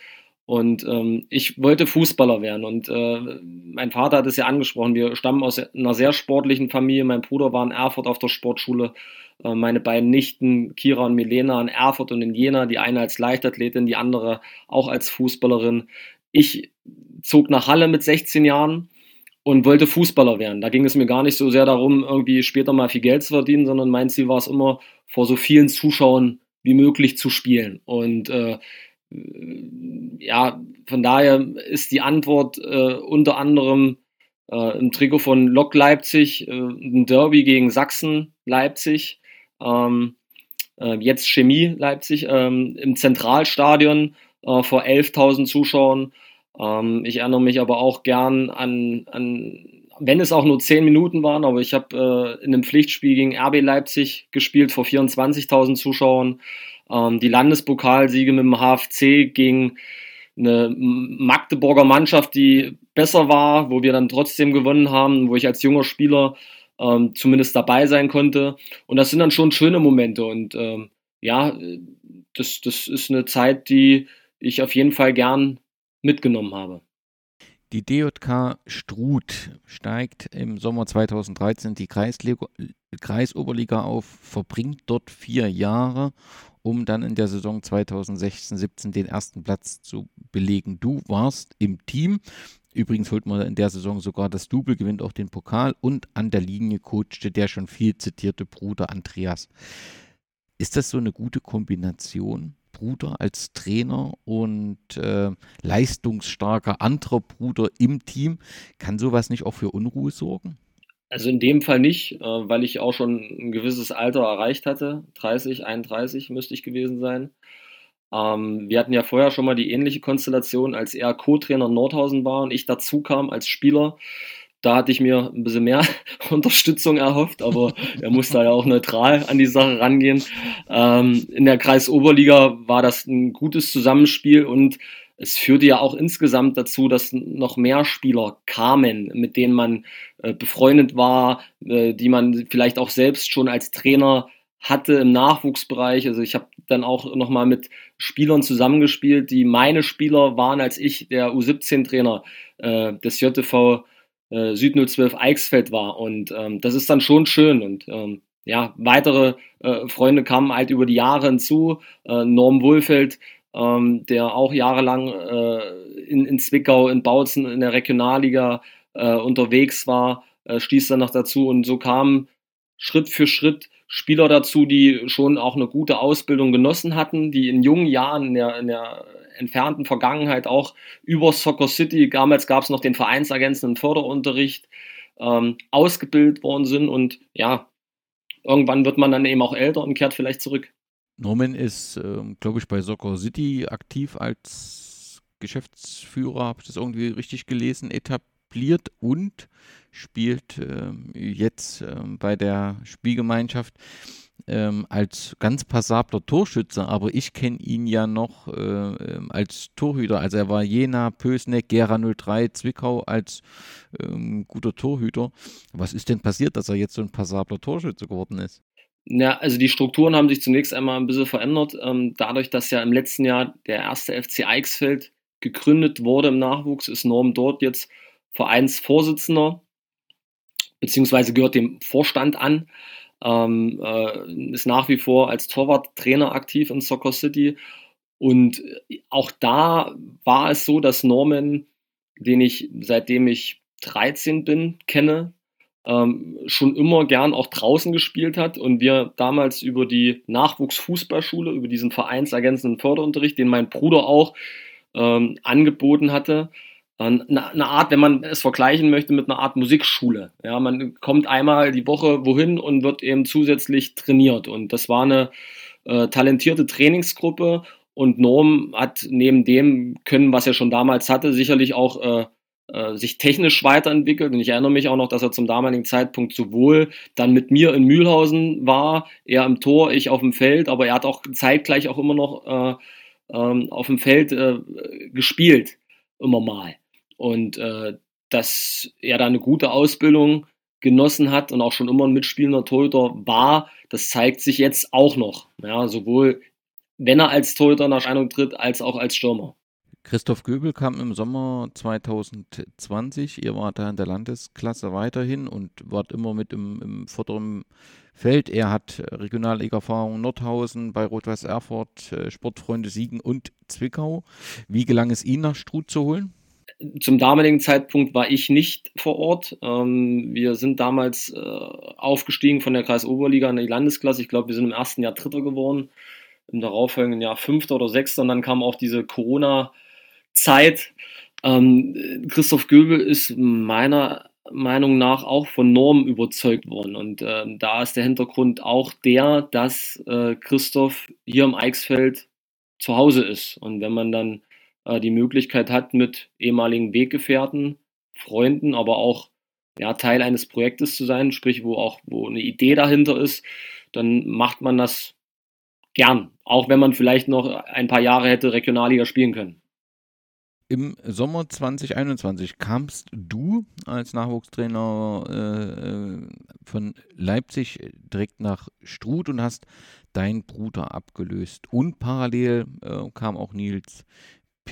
Und ähm, ich wollte Fußballer werden. Und äh, mein Vater hat es ja angesprochen. Wir stammen aus einer sehr sportlichen Familie. Mein Bruder war in Erfurt auf der Sportschule. Äh, meine beiden Nichten, Kira und Milena, in Erfurt und in Jena. Die eine als Leichtathletin, die andere auch als Fußballerin. Ich zog nach Halle mit 16 Jahren und wollte Fußballer werden. Da ging es mir gar nicht so sehr darum, irgendwie später mal viel Geld zu verdienen, sondern mein Ziel war es immer, vor so vielen Zuschauern wie möglich zu spielen. Und äh, ja, von daher ist die Antwort äh, unter anderem äh, im Trikot von Lok Leipzig, äh, ein Derby gegen Sachsen Leipzig, ähm, äh, jetzt Chemie Leipzig ähm, im Zentralstadion äh, vor 11.000 Zuschauern. Ähm, ich erinnere mich aber auch gern an, an wenn es auch nur 10 Minuten waren, aber ich habe äh, in einem Pflichtspiel gegen RB Leipzig gespielt vor 24.000 Zuschauern. Ähm, die Landespokalsiege mit dem HFC gegen eine Magdeburger Mannschaft, die besser war, wo wir dann trotzdem gewonnen haben, wo ich als junger Spieler ähm, zumindest dabei sein konnte. Und das sind dann schon schöne Momente. Und ähm, ja, das, das ist eine Zeit, die ich auf jeden Fall gern mitgenommen habe. Die DJK Struth steigt im Sommer 2013 die Kreisliga, Kreisoberliga auf, verbringt dort vier Jahre um dann in der Saison 2016-17 den ersten Platz zu belegen. Du warst im Team. Übrigens holt man in der Saison sogar das Double, gewinnt auch den Pokal und an der Linie coachte der schon viel zitierte Bruder Andreas. Ist das so eine gute Kombination? Bruder als Trainer und äh, leistungsstarker anderer Bruder im Team. Kann sowas nicht auch für Unruhe sorgen? Also in dem Fall nicht, äh, weil ich auch schon ein gewisses Alter erreicht hatte. 30, 31 müsste ich gewesen sein. Ähm, wir hatten ja vorher schon mal die ähnliche Konstellation, als er Co-Trainer Nordhausen war und ich dazu kam als Spieler. Da hatte ich mir ein bisschen mehr Unterstützung erhofft, aber er musste ja auch neutral an die Sache rangehen. Ähm, in der Kreisoberliga war das ein gutes Zusammenspiel und es führte ja auch insgesamt dazu, dass noch mehr Spieler kamen, mit denen man äh, befreundet war, äh, die man vielleicht auch selbst schon als Trainer hatte im Nachwuchsbereich. Also ich habe dann auch nochmal mit Spielern zusammengespielt, die meine Spieler waren, als ich der U17-Trainer äh, des JTV äh, Süd 012 Eichsfeld war. Und ähm, das ist dann schon schön. Und ähm, ja, weitere äh, Freunde kamen halt über die Jahre hinzu. Äh, Norm Wohlfeld ähm, der auch jahrelang äh, in, in Zwickau, in Bautzen in der Regionalliga äh, unterwegs war, stieß dann noch dazu und so kamen Schritt für Schritt Spieler dazu, die schon auch eine gute Ausbildung genossen hatten, die in jungen Jahren in der, in der entfernten Vergangenheit auch über Soccer City, damals gab es noch den vereinsergänzenden Förderunterricht, ähm, ausgebildet worden sind und ja, irgendwann wird man dann eben auch älter und kehrt vielleicht zurück. Norman ist, ähm, glaube ich, bei Soccer City aktiv als Geschäftsführer, habe ich das irgendwie richtig gelesen, etabliert und spielt ähm, jetzt ähm, bei der Spielgemeinschaft ähm, als ganz passabler Torschütze, aber ich kenne ihn ja noch äh, ähm, als Torhüter. Also er war Jena, Pösneck, Gera 03, Zwickau als ähm, guter Torhüter. Was ist denn passiert, dass er jetzt so ein passabler Torschütze geworden ist? Ja, also die Strukturen haben sich zunächst einmal ein bisschen verändert. Ähm, dadurch, dass ja im letzten Jahr der erste FC Eichsfeld gegründet wurde im Nachwuchs, ist Norm dort jetzt Vereinsvorsitzender, beziehungsweise gehört dem Vorstand an, ähm, äh, ist nach wie vor als Torwarttrainer aktiv in Soccer City. Und auch da war es so, dass Norman, den ich seitdem ich 13 bin, kenne, ähm, schon immer gern auch draußen gespielt hat und wir damals über die Nachwuchsfußballschule, über diesen vereinsergänzenden Förderunterricht, den mein Bruder auch ähm, angeboten hatte, eine, eine, Art, wenn man es vergleichen möchte, mit einer Art Musikschule. Ja, man kommt einmal die Woche wohin und wird eben zusätzlich trainiert. Und das war eine äh, talentierte Trainingsgruppe und Norm hat neben dem Können, was er schon damals hatte, sicherlich auch äh, äh, sich technisch weiterentwickelt. Und ich erinnere mich auch noch, dass er zum damaligen Zeitpunkt sowohl dann mit mir in Mühlhausen war, er im Tor, ich auf dem Feld, aber er hat auch zeitgleich auch immer noch äh, ähm, auf dem Feld äh, gespielt, immer mal. Und äh, dass er da eine gute Ausbildung genossen hat und auch schon immer ein mitspielender Torhüter war, das zeigt sich jetzt auch noch. Ja, sowohl wenn er als Torhüter in Erscheinung tritt, als auch als Stürmer. Christoph Göbel kam im Sommer 2020. Ihr wart da in der Landesklasse weiterhin und wart immer mit im, im vorderen Feld. Er hat Regionalliga-Erfahrung Nordhausen bei Rot-Weiß Erfurt, äh, Sportfreunde Siegen und Zwickau. Wie gelang es Ihnen, nach Struth zu holen? Zum damaligen Zeitpunkt war ich nicht vor Ort. Ähm, wir sind damals äh, aufgestiegen von der Kreisoberliga in die Landesklasse. Ich glaube, wir sind im ersten Jahr Dritter geworden, im darauffolgenden Jahr Fünfter oder Sechster. Und dann kam auch diese Corona-Zeit. Ähm, Christoph Göbel ist meiner Meinung nach auch von Norm überzeugt worden. Und äh, da ist der Hintergrund auch der, dass äh, Christoph hier im Eichsfeld zu Hause ist. Und wenn man dann die Möglichkeit hat, mit ehemaligen Weggefährten, Freunden, aber auch ja, Teil eines Projektes zu sein, sprich, wo auch wo eine Idee dahinter ist, dann macht man das gern. Auch wenn man vielleicht noch ein paar Jahre hätte Regionalliga spielen können. Im Sommer 2021 kamst du als Nachwuchstrainer äh, äh, von Leipzig direkt nach Struth und hast deinen Bruder abgelöst. Und parallel äh, kam auch Nils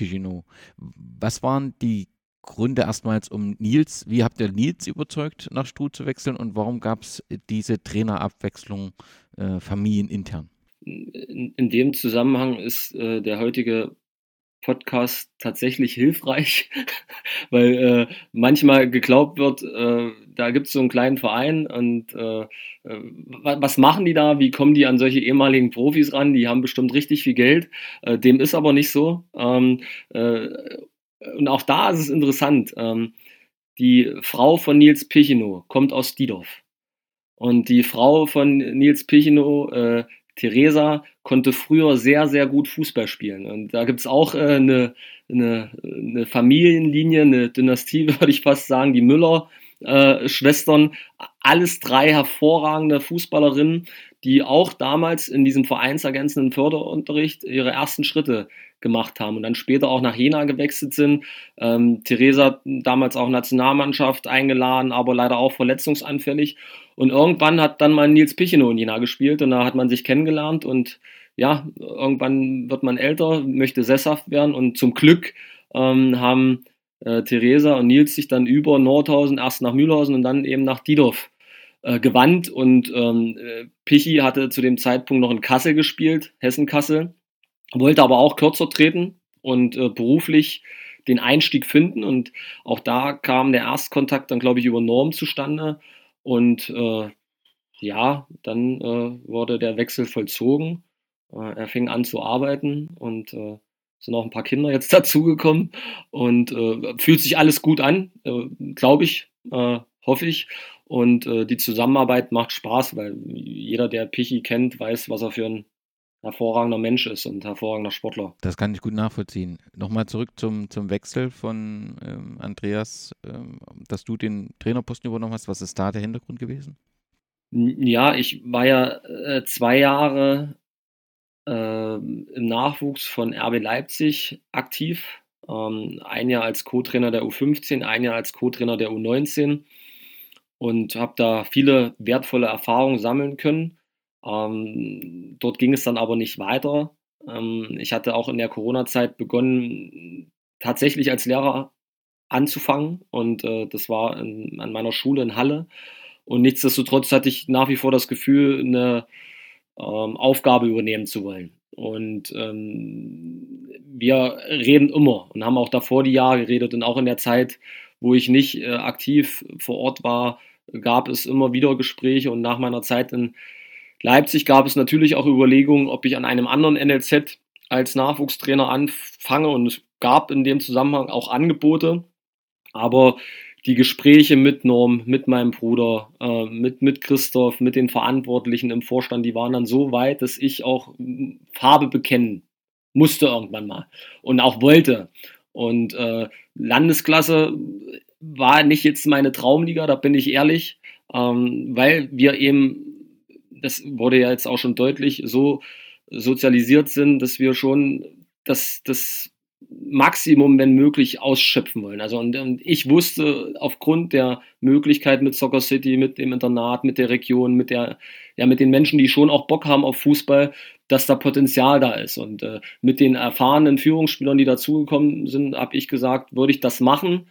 Pigino. Was waren die Gründe erstmals um Nils? Wie habt ihr Nils überzeugt, nach Struth zu wechseln und warum gab es diese Trainerabwechslung äh, familienintern? In, in, dem Zusammenhang ist äh, der heutige Podcast tatsächlich hilfreich, weil äh, manchmal geglaubt wird, äh, da gibt es so einen kleinen Verein und äh, äh was machen die da? Wie kommen die an solche ehemaligen Profis ran? Die haben bestimmt richtig viel Geld. Äh, dem ist aber nicht so. Ähm, äh, und auch da ist es interessant. Ähm, die Frau von Nils Pichino kommt aus Diedorf. Und die Frau von Nils Pichino Theresa konnte früher sehr, sehr gut Fußball spielen. Und da gibt es auch äh, eine, eine, eine, Familienlinie, eine Dynastie, würde ich fast sagen, die Müller-Schwestern. Äh, alles drei hervorragende Fußballerinnen, die auch damals in diesem vereinsergänzenden Förderunterricht ihre ersten Schritte gemacht haben und dann später auch nach Jena gewechselt sind. Ähm, Theresa damals auch Nationalmannschaft eingeladen, aber leider auch verletzungsanfällig. Und irgendwann hat dann mal Nils Pichino in Jena gespielt und da hat man sich kennengelernt und ja, irgendwann wird man älter, möchte sesshaft werden und zum Glück ähm, haben äh, Theresa und Nils sich dann über Nordhausen, erst nach Mühlhausen und dann eben nach Diedorf äh, gewandt und ähm, äh, Pichi hatte zu dem Zeitpunkt noch in Kassel gespielt, Hessen-Kassel, wollte aber auch kürzer treten und äh, beruflich den Einstieg finden und auch da kam der Erstkontakt dann, glaube ich, über Norm zustande und äh, ja, dann äh, wurde der Wechsel vollzogen. Äh, er fing an zu arbeiten und äh, sind auch ein paar Kinder jetzt dazugekommen und äh, fühlt sich alles gut an, äh, glaube ich, hoffe ich. Und die Zusammenarbeit macht Spaß, weil jeder, der Pichi kennt, weiß, was er für ein hervorragender Mensch ist und hervorragender Sportler. Das kann ich gut nachvollziehen. Nochmal zurück zum, zum Wechsel von ähm, Andreas, ähm, dass du den Trainerposten übernommen hast. Was ist da der Hintergrund gewesen? Ja, ich war ja äh, zwei Jahre äh, im Nachwuchs von RB Leipzig aktiv. Ähm, ein Jahr als Co-Trainer der U15, ein Jahr als Co-Trainer der U19 und habe da viele wertvolle Erfahrungen sammeln können ähm, dort ging es dann aber nicht weiter. Ähm, ich hatte auch in der Corona-Zeit begonnen, tatsächlich als Lehrer anzufangen und äh, das war in, an meiner Schule in Halle. Und nichtsdestotrotz hatte ich nach wie vor das Gefühl, eine ähm, Aufgabe übernehmen zu wollen. Und ähm, wir reden immer und haben auch davor die Jahre geredet und auch in der Zeit, wo ich nicht äh, aktiv vor Ort war, gab es immer wieder Gespräche und nach meiner Zeit in Leipzig gab es natürlich auch Überlegungen, ob ich an einem anderen NLZ als Nachwuchstrainer anfange und es gab in dem Zusammenhang auch Angebote, aber die Gespräche mit Norm, mit meinem Bruder, äh, mit, mit Christoph, mit den Verantwortlichen im Vorstand, die waren dann so weit, dass ich auch Farbe bekennen musste irgendwann mal und auch wollte. Und äh, Landesklasse war nicht jetzt meine Traumliga, da bin ich ehrlich, ähm, weil wir eben, das wurde ja jetzt auch schon deutlich, so sozialisiert sind, dass wir schon das, das Maximum, wenn möglich, ausschöpfen wollen. Also und, und, ich wusste aufgrund der Möglichkeit mit Soccer City, mit dem Internat, mit der Region, mit der, ja, mit den Menschen, die schon auch Bock haben auf Fußball, dass da Potenzial da ist. Und äh, mit den erfahrenen Führungsspielern, die dazugekommen sind, habe ich gesagt, würde ich das machen.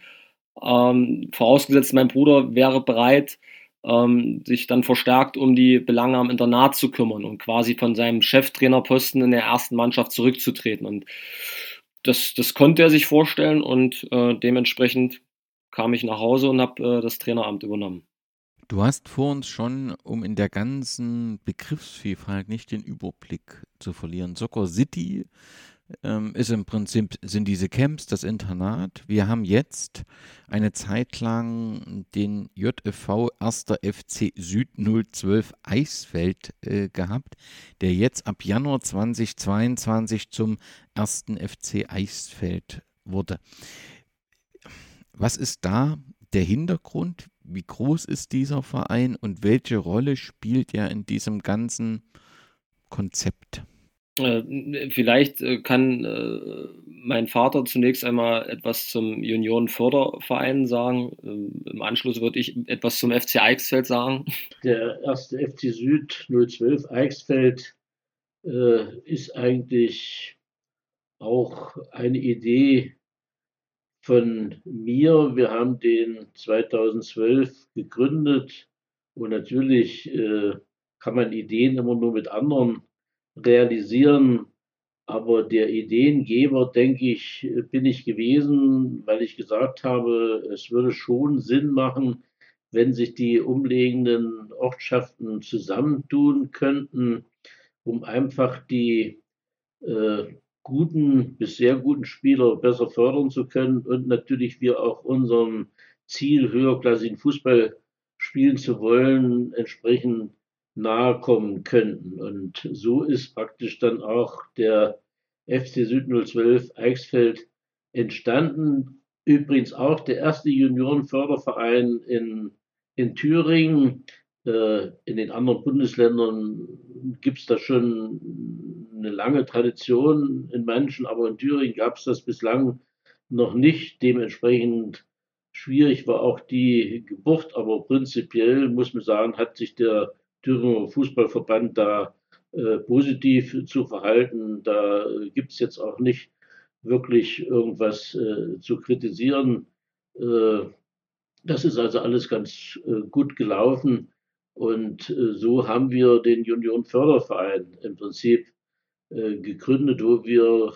Ähm, vorausgesetzt, mein Bruder wäre bereit, ähm, sich dann verstärkt um die Belange am Internat zu kümmern und quasi von seinem Cheftrainerposten in der ersten Mannschaft zurückzutreten. Und das, das konnte er sich vorstellen und äh, dementsprechend kam ich nach Hause und habe äh, das Traineramt übernommen. Du hast vor uns schon, um in der ganzen Begriffsvielfalt nicht den Überblick zu verlieren. Soccer City ähm, ist im Prinzip, sind diese Camps, das Internat. Wir haben jetzt eine Zeit lang den JFV 1. FC Süd 012 Eisfeld äh, gehabt, der jetzt ab Januar 2022 zum 1. FC Eisfeld wurde. Was ist da der Hintergrund? Wie groß ist dieser Verein und welche Rolle spielt er in diesem ganzen Konzept? Äh, vielleicht äh, kann äh, mein Vater zunächst einmal etwas zum Juniorenförderverein sagen. Ähm, Im Anschluss würde ich etwas zum FC Eichsfeld sagen. Der erste FC Süd 012 Eichsfeld ist eigentlich auch eine Idee von mir. Wir haben den 2012 gegründet und natürlich kann man Ideen immer nur mit anderen realisieren. Aber der Ideengeber, denke ich, bin ich gewesen, weil ich gesagt habe, es würde schon Sinn machen, wenn sich die umliegenden Ortschaften zusammentun könnten, um einfach die äh, guten bis sehr guten Spieler besser fördern zu können und natürlich wir auch unserem Ziel, höherklassigen Fußball spielen zu wollen, entsprechend nahe kommen könnten. Und so ist praktisch dann auch der FC Süd 012 Eichsfeld entstanden. Übrigens auch der erste Juniorenförderverein in, in Thüringen. Äh, in den anderen Bundesländern gibt es da schon eine lange Tradition in manchen, aber in Thüringen gab es das bislang noch nicht. Dementsprechend schwierig war auch die Geburt, aber prinzipiell muss man sagen, hat sich der Thüringer Fußballverband da äh, positiv zu verhalten. Da gibt es jetzt auch nicht wirklich irgendwas äh, zu kritisieren. Äh, das ist also alles ganz äh, gut gelaufen. Und äh, so haben wir den Union Förderverein im Prinzip äh, gegründet, wo wir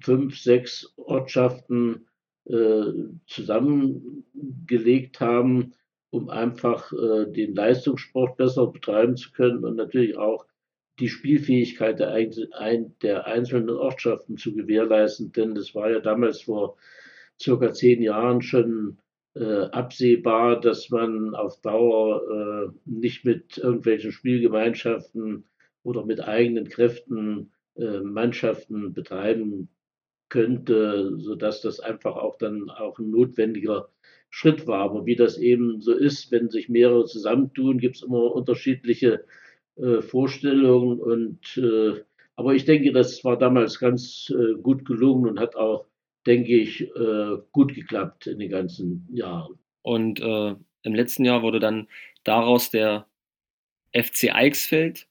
fünf, sechs Ortschaften zusammengelegt haben um einfach äh, den Leistungssport besser betreiben zu können und natürlich auch die Spielfähigkeit der, ein, der einzelnen Ortschaften zu gewährleisten. Denn das war ja damals vor circa zehn Jahren schon äh, absehbar, dass man auf Dauer äh, nicht mit irgendwelchen Spielgemeinschaften oder mit eigenen Kräften Mannschaften betreiben könnte, sodass das einfach auch dann auch ein notwendiger Schritt war. Aber wie das eben so ist, wenn sich mehrere zusammentun, gibt es immer unterschiedliche äh, Vorstellungen. Und äh, aber ich denke, das war damals ganz äh, gut gelungen und hat auch, denke ich, äh, gut geklappt in den ganzen Jahren. Und äh, im letzten Jahr wurde dann daraus der FC Eichsfeld.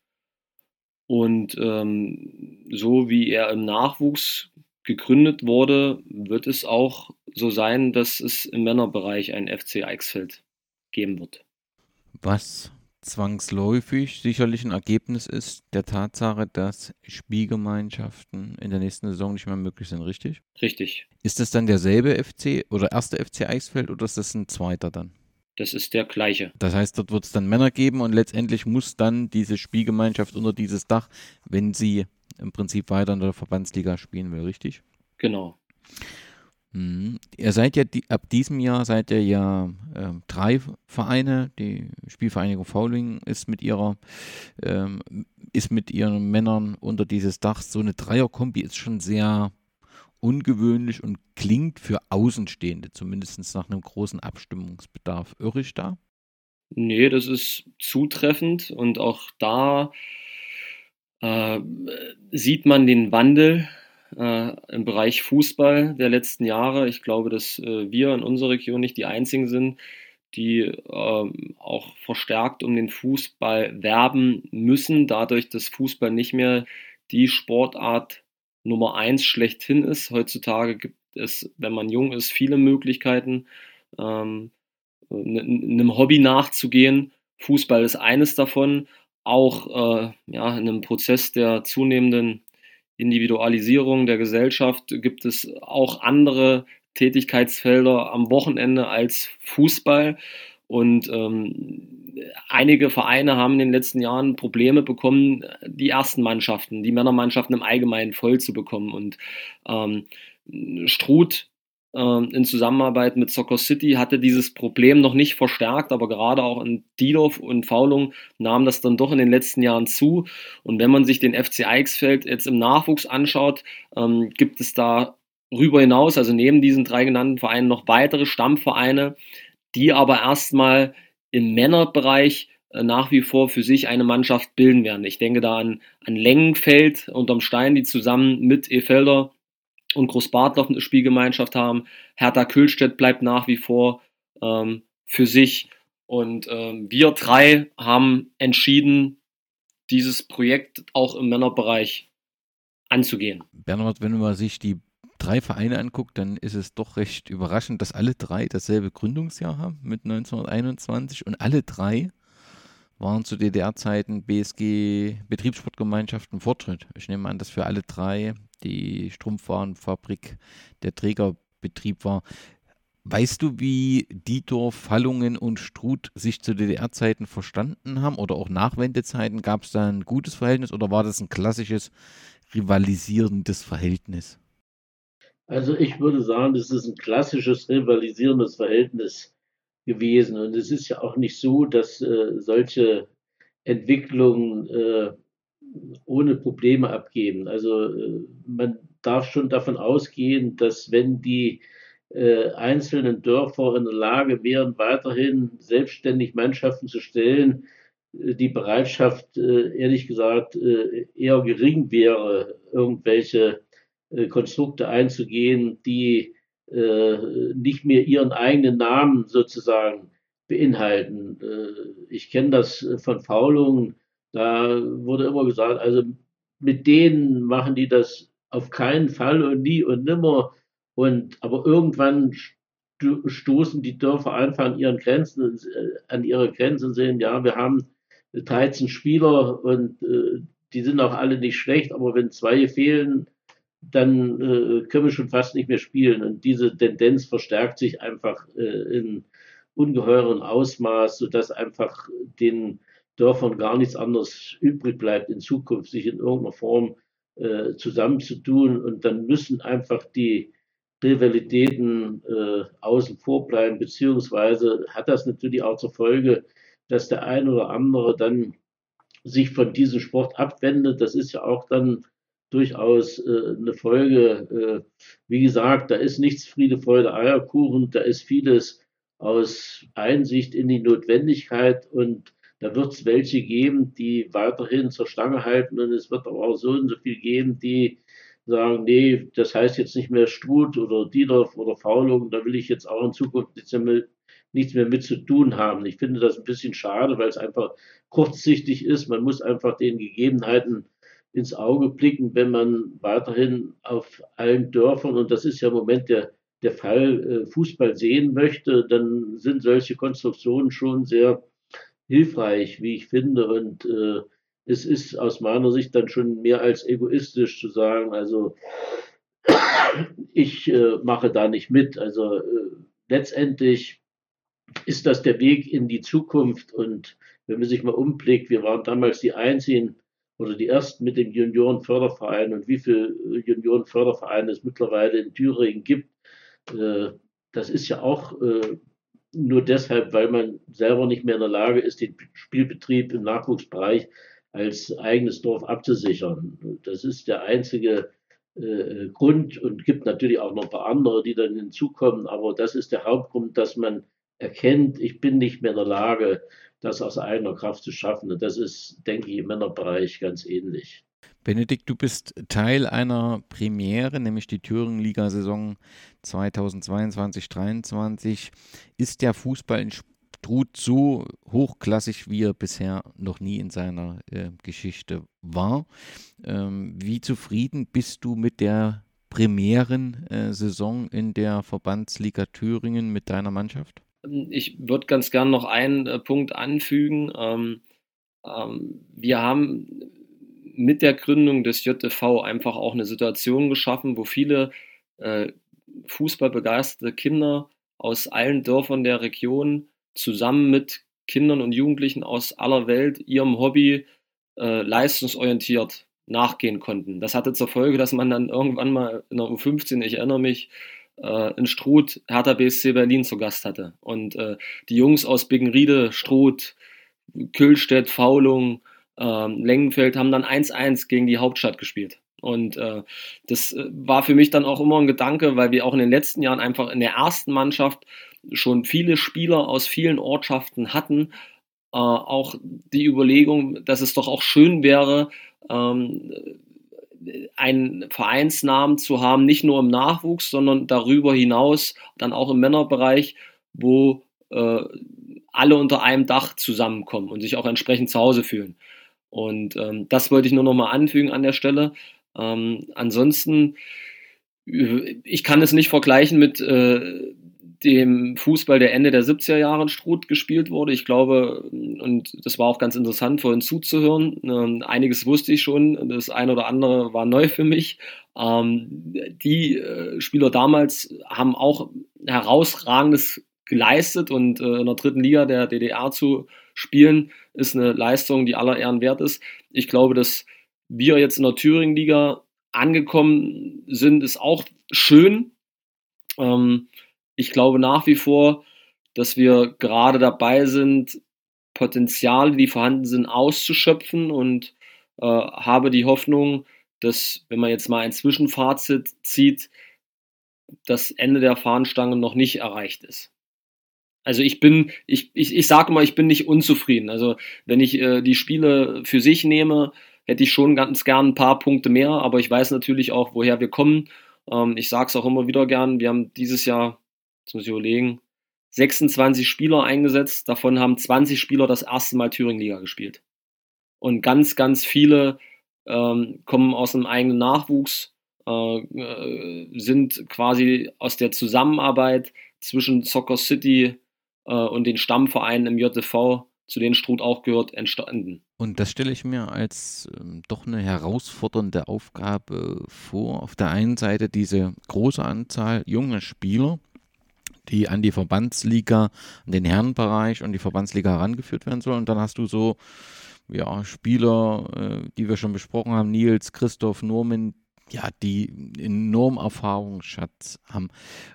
Und ähm, so wie er im Nachwuchs gegründet wurde, wird es auch so sein, dass es im Männerbereich ein FC Eichsfeld geben wird. Was zwangsläufig sicherlich ein Ergebnis ist der Tatsache, dass Spielgemeinschaften in der nächsten Saison nicht mehr möglich sind, richtig? Richtig. Ist das dann derselbe FC oder erste FC Eichsfeld oder ist das ein zweiter dann? Das ist der gleiche. Das heißt, dort wird es dann Männer geben und letztendlich muss dann diese Spielgemeinschaft unter dieses Dach, wenn sie im Prinzip weiter in der Verbandsliga spielen will, richtig? Genau. Mhm. Ihr seid ja die, ab diesem Jahr seid ihr ja äh, drei Vereine. Die Spielvereinigung Fauling ist mit ihrer ähm, ist mit ihren Männern unter dieses Dach. So eine Dreierkombi ist schon sehr ungewöhnlich und klingt für Außenstehende zumindest nach einem großen Abstimmungsbedarf. Irre ich da? Nee, das ist zutreffend und auch da äh, sieht man den Wandel äh, im Bereich Fußball der letzten Jahre. Ich glaube, dass äh, wir in unserer Region nicht die einzigen sind, die ähm, auch verstärkt um den Fußball werben müssen, dadurch, dass Fußball nicht mehr die Sportart Nummer eins schlechthin ist. Heutzutage gibt es, wenn man jung ist, viele Möglichkeiten, ähm, einem Hobby nachzugehen. Fußball ist eines davon. Auch äh, ja, in einem Prozess der zunehmenden Individualisierung der Gesellschaft gibt es auch andere Tätigkeitsfelder am Wochenende als Fußball. Und ähm, einige Vereine haben in den letzten Jahren Probleme bekommen, die ersten Mannschaften, die Männermannschaften im Allgemeinen voll zu bekommen. Und ähm, Struth in Zusammenarbeit mit Soccer City hatte dieses Problem noch nicht verstärkt, aber gerade auch in Diedorf und Faulung nahm das dann doch in den letzten Jahren zu. Und wenn man sich den FC Eichsfeld jetzt im Nachwuchs anschaut, ähm, gibt es da darüber hinaus, also neben diesen drei genannten Vereinen, noch weitere Stammvereine, die aber erstmal im Männerbereich äh, nach wie vor für sich eine Mannschaft bilden werden. Ich denke da an, an Längenfeld unterm Stein, die zusammen mit Efelder und Großbartloff eine Spielgemeinschaft haben. Hertha Kühlstedt bleibt nach wie vor ähm, für sich. Und ähm, wir drei haben entschieden, dieses Projekt auch im Männerbereich anzugehen. Bernhard, wenn man sich die drei Vereine anguckt, dann ist es doch recht überraschend, dass alle drei dasselbe Gründungsjahr haben mit 1921 und alle drei waren zu DDR-Zeiten BSG Betriebssportgemeinschaften Fortschritt. Ich nehme an, dass für alle drei die Strumpfwarenfabrik der Trägerbetrieb war. Weißt du, wie Dietor, Fallungen und Struth sich zu DDR-Zeiten verstanden haben oder auch Nachwendezeiten? Gab es da ein gutes Verhältnis oder war das ein klassisches rivalisierendes Verhältnis? Also ich würde sagen, das ist ein klassisches rivalisierendes Verhältnis gewesen. Und es ist ja auch nicht so, dass äh, solche Entwicklungen äh, ohne Probleme abgeben. Also äh, man darf schon davon ausgehen, dass wenn die äh, einzelnen Dörfer in der Lage wären, weiterhin selbstständig Mannschaften zu stellen, äh, die Bereitschaft, äh, ehrlich gesagt, eher gering wäre, irgendwelche Konstrukte einzugehen, die nicht mehr ihren eigenen Namen sozusagen beinhalten. ich kenne das von Faulungen, da wurde immer gesagt, also mit denen machen die das auf keinen Fall und nie und nimmer. Und aber irgendwann stoßen die Dörfer einfach an ihren Grenzen, äh, an ihre Grenzen und sehen, ja, wir haben 13 Spieler und äh, die sind auch alle nicht schlecht, aber wenn zwei fehlen, dann äh, können wir schon fast nicht mehr spielen. Und diese Tendenz verstärkt sich einfach äh, in ungeheuren Ausmaß, sodass einfach den Dörfern gar nichts anderes übrig bleibt, in Zukunft sich in irgendeiner Form äh, zusammenzutun. Und dann müssen einfach die Rivalitäten äh, außen vor bleiben, beziehungsweise hat das natürlich auch zur Folge, dass der ein oder andere dann sich von diesem Sport abwendet. Das ist ja auch dann durchaus äh, eine Folge. Äh, wie gesagt, da ist nichts Friede, Freude, Eierkuchen, da ist vieles aus Einsicht in die Notwendigkeit und da wird es welche geben, die weiterhin zur Stange halten und es wird aber auch so und so viel geben, die sagen, nee, das heißt jetzt nicht mehr Struth oder Diedorf oder Faulung, da will ich jetzt auch in Zukunft nichts mehr, mit, nichts mehr mit zu tun haben. Ich finde das ein bisschen schade, weil es einfach kurzsichtig ist. Man muss einfach den Gegebenheiten ins Auge blicken, wenn man weiterhin auf allen Dörfern, und das ist ja im Moment der, der Fall, äh, Fußball sehen möchte, dann sind solche Konstruktionen schon sehr hilfreich, wie ich finde. Und äh, es ist aus meiner Sicht dann schon mehr als egoistisch zu sagen, also ich äh, mache da nicht mit. Also äh, letztendlich ist das der Weg in die Zukunft. Und wenn man sich mal umblickt, wir waren damals die einzigen oder die ersten mit dem Juniorenförderverein und wie viele Juniorenfördervereine es mittlerweile in Thüringen gibt. Äh, das ist ja auch äh, nur deshalb, weil man selber nicht mehr in der Lage ist, den Spielbetrieb im Nachwuchsbereich als eigenes Dorf abzusichern. Das ist der einzige äh, Grund und gibt natürlich auch noch ein paar andere, die dann hinzukommen, aber das ist der Hauptgrund, dass man erkennt, ich bin nicht mehr in der Lage, das aus eigener Kraft zu schaffen. Und das ist, denke ich, im Männerbereich ganz ähnlich. Benedikt, du bist Teil einer Premiere, nämlich die Thüringen-Liga-Saison 2022-23. Ist der Fußball in Struth so hochklassig, wie er bisher noch nie in seiner äh, Geschichte war? Ähm, wie zufrieden bist du mit der Premieren-Saison in der Verbandsliga Thüringen mit deiner Mannschaft? Ich würde ganz gern noch einen äh, Punkt anfügen. Ähm, ähm, wir haben mit der Gründung des JTV einfach auch eine Situation geschaffen, wo viele äh, fußballbegeisterte Kinder aus allen Dörfern der Region zusammen mit Kindern und Jugendlichen aus aller Welt ihrem Hobby äh, leistungsorientiert nachgehen konnten. Das hatte zur Folge, dass man dann irgendwann mal in der U15, ich erinnere mich, äh, in Struth Hertha BSC Berlin zu Gast hatte. Und äh, die Jungs aus Biggenriede, Struth, Kühlstedt, Faulung, äh, Lengenfeld haben dann 1-1 gegen die Hauptstadt gespielt. Und äh, das äh, war für mich dann auch immer ein Gedanke, weil wir auch in den letzten Jahren einfach in der ersten Mannschaft schon viele Spieler aus vielen Ortschaften hatten. Äh, auch die Überlegung, dass es doch auch schön wäre, ähm, einen Vereinsnamen zu haben, nicht nur im Nachwuchs, sondern darüber hinaus dann auch im Männerbereich, wo äh, alle unter einem Dach zusammenkommen und sich auch entsprechend zu Hause fühlen. Und ähm, das wollte ich nur noch mal anfügen an der Stelle. Ähm, ansonsten, äh, ich kann es nicht vergleichen mit äh, dem Fußball, der Ende der 70er Jahre in Struth gespielt wurde. Ich glaube, und das war auch ganz interessant vorhin zuzuhören, ähm, einiges wusste ich schon, das eine oder andere war neu für mich. Ähm, die äh, Spieler damals haben auch herausragendes geleistet und äh, in der dritten Liga der DDR zu spielen, ist eine Leistung, die aller Ehren wert ist. Ich glaube, dass wir jetzt in der Thüringen-Liga angekommen sind, ist auch schön. Ähm, ich glaube nach wie vor, dass wir gerade dabei sind, Potenziale, die vorhanden sind, auszuschöpfen und äh, habe die Hoffnung, dass, wenn man jetzt mal ein Zwischenfazit zieht, das Ende der Fahnenstange noch nicht erreicht ist. Also ich bin, ich, ich, ich sage mal, ich bin nicht unzufrieden. Also wenn ich äh, die Spiele für sich nehme, hätte ich schon ganz gern ein paar Punkte mehr, aber ich weiß natürlich auch, woher wir kommen. Ähm, ich sage es auch immer wieder gern, wir haben dieses Jahr jetzt muss ich überlegen, 26 Spieler eingesetzt, davon haben 20 Spieler das erste Mal Thüringen-Liga gespielt. Und ganz, ganz viele ähm, kommen aus einem eigenen Nachwuchs, äh, äh, sind quasi aus der Zusammenarbeit zwischen Soccer City äh, und den Stammvereinen im JTV, zu denen Struth auch gehört, entstanden. Und das stelle ich mir als ähm, doch eine herausfordernde Aufgabe vor. Auf der einen Seite diese große Anzahl junger Spieler, die an die Verbandsliga, an den Herrenbereich und die Verbandsliga herangeführt werden soll. Und dann hast du so ja, Spieler, äh, die wir schon besprochen haben, Nils, Christoph, Norman, ja, die enorm Erfahrungsschatz haben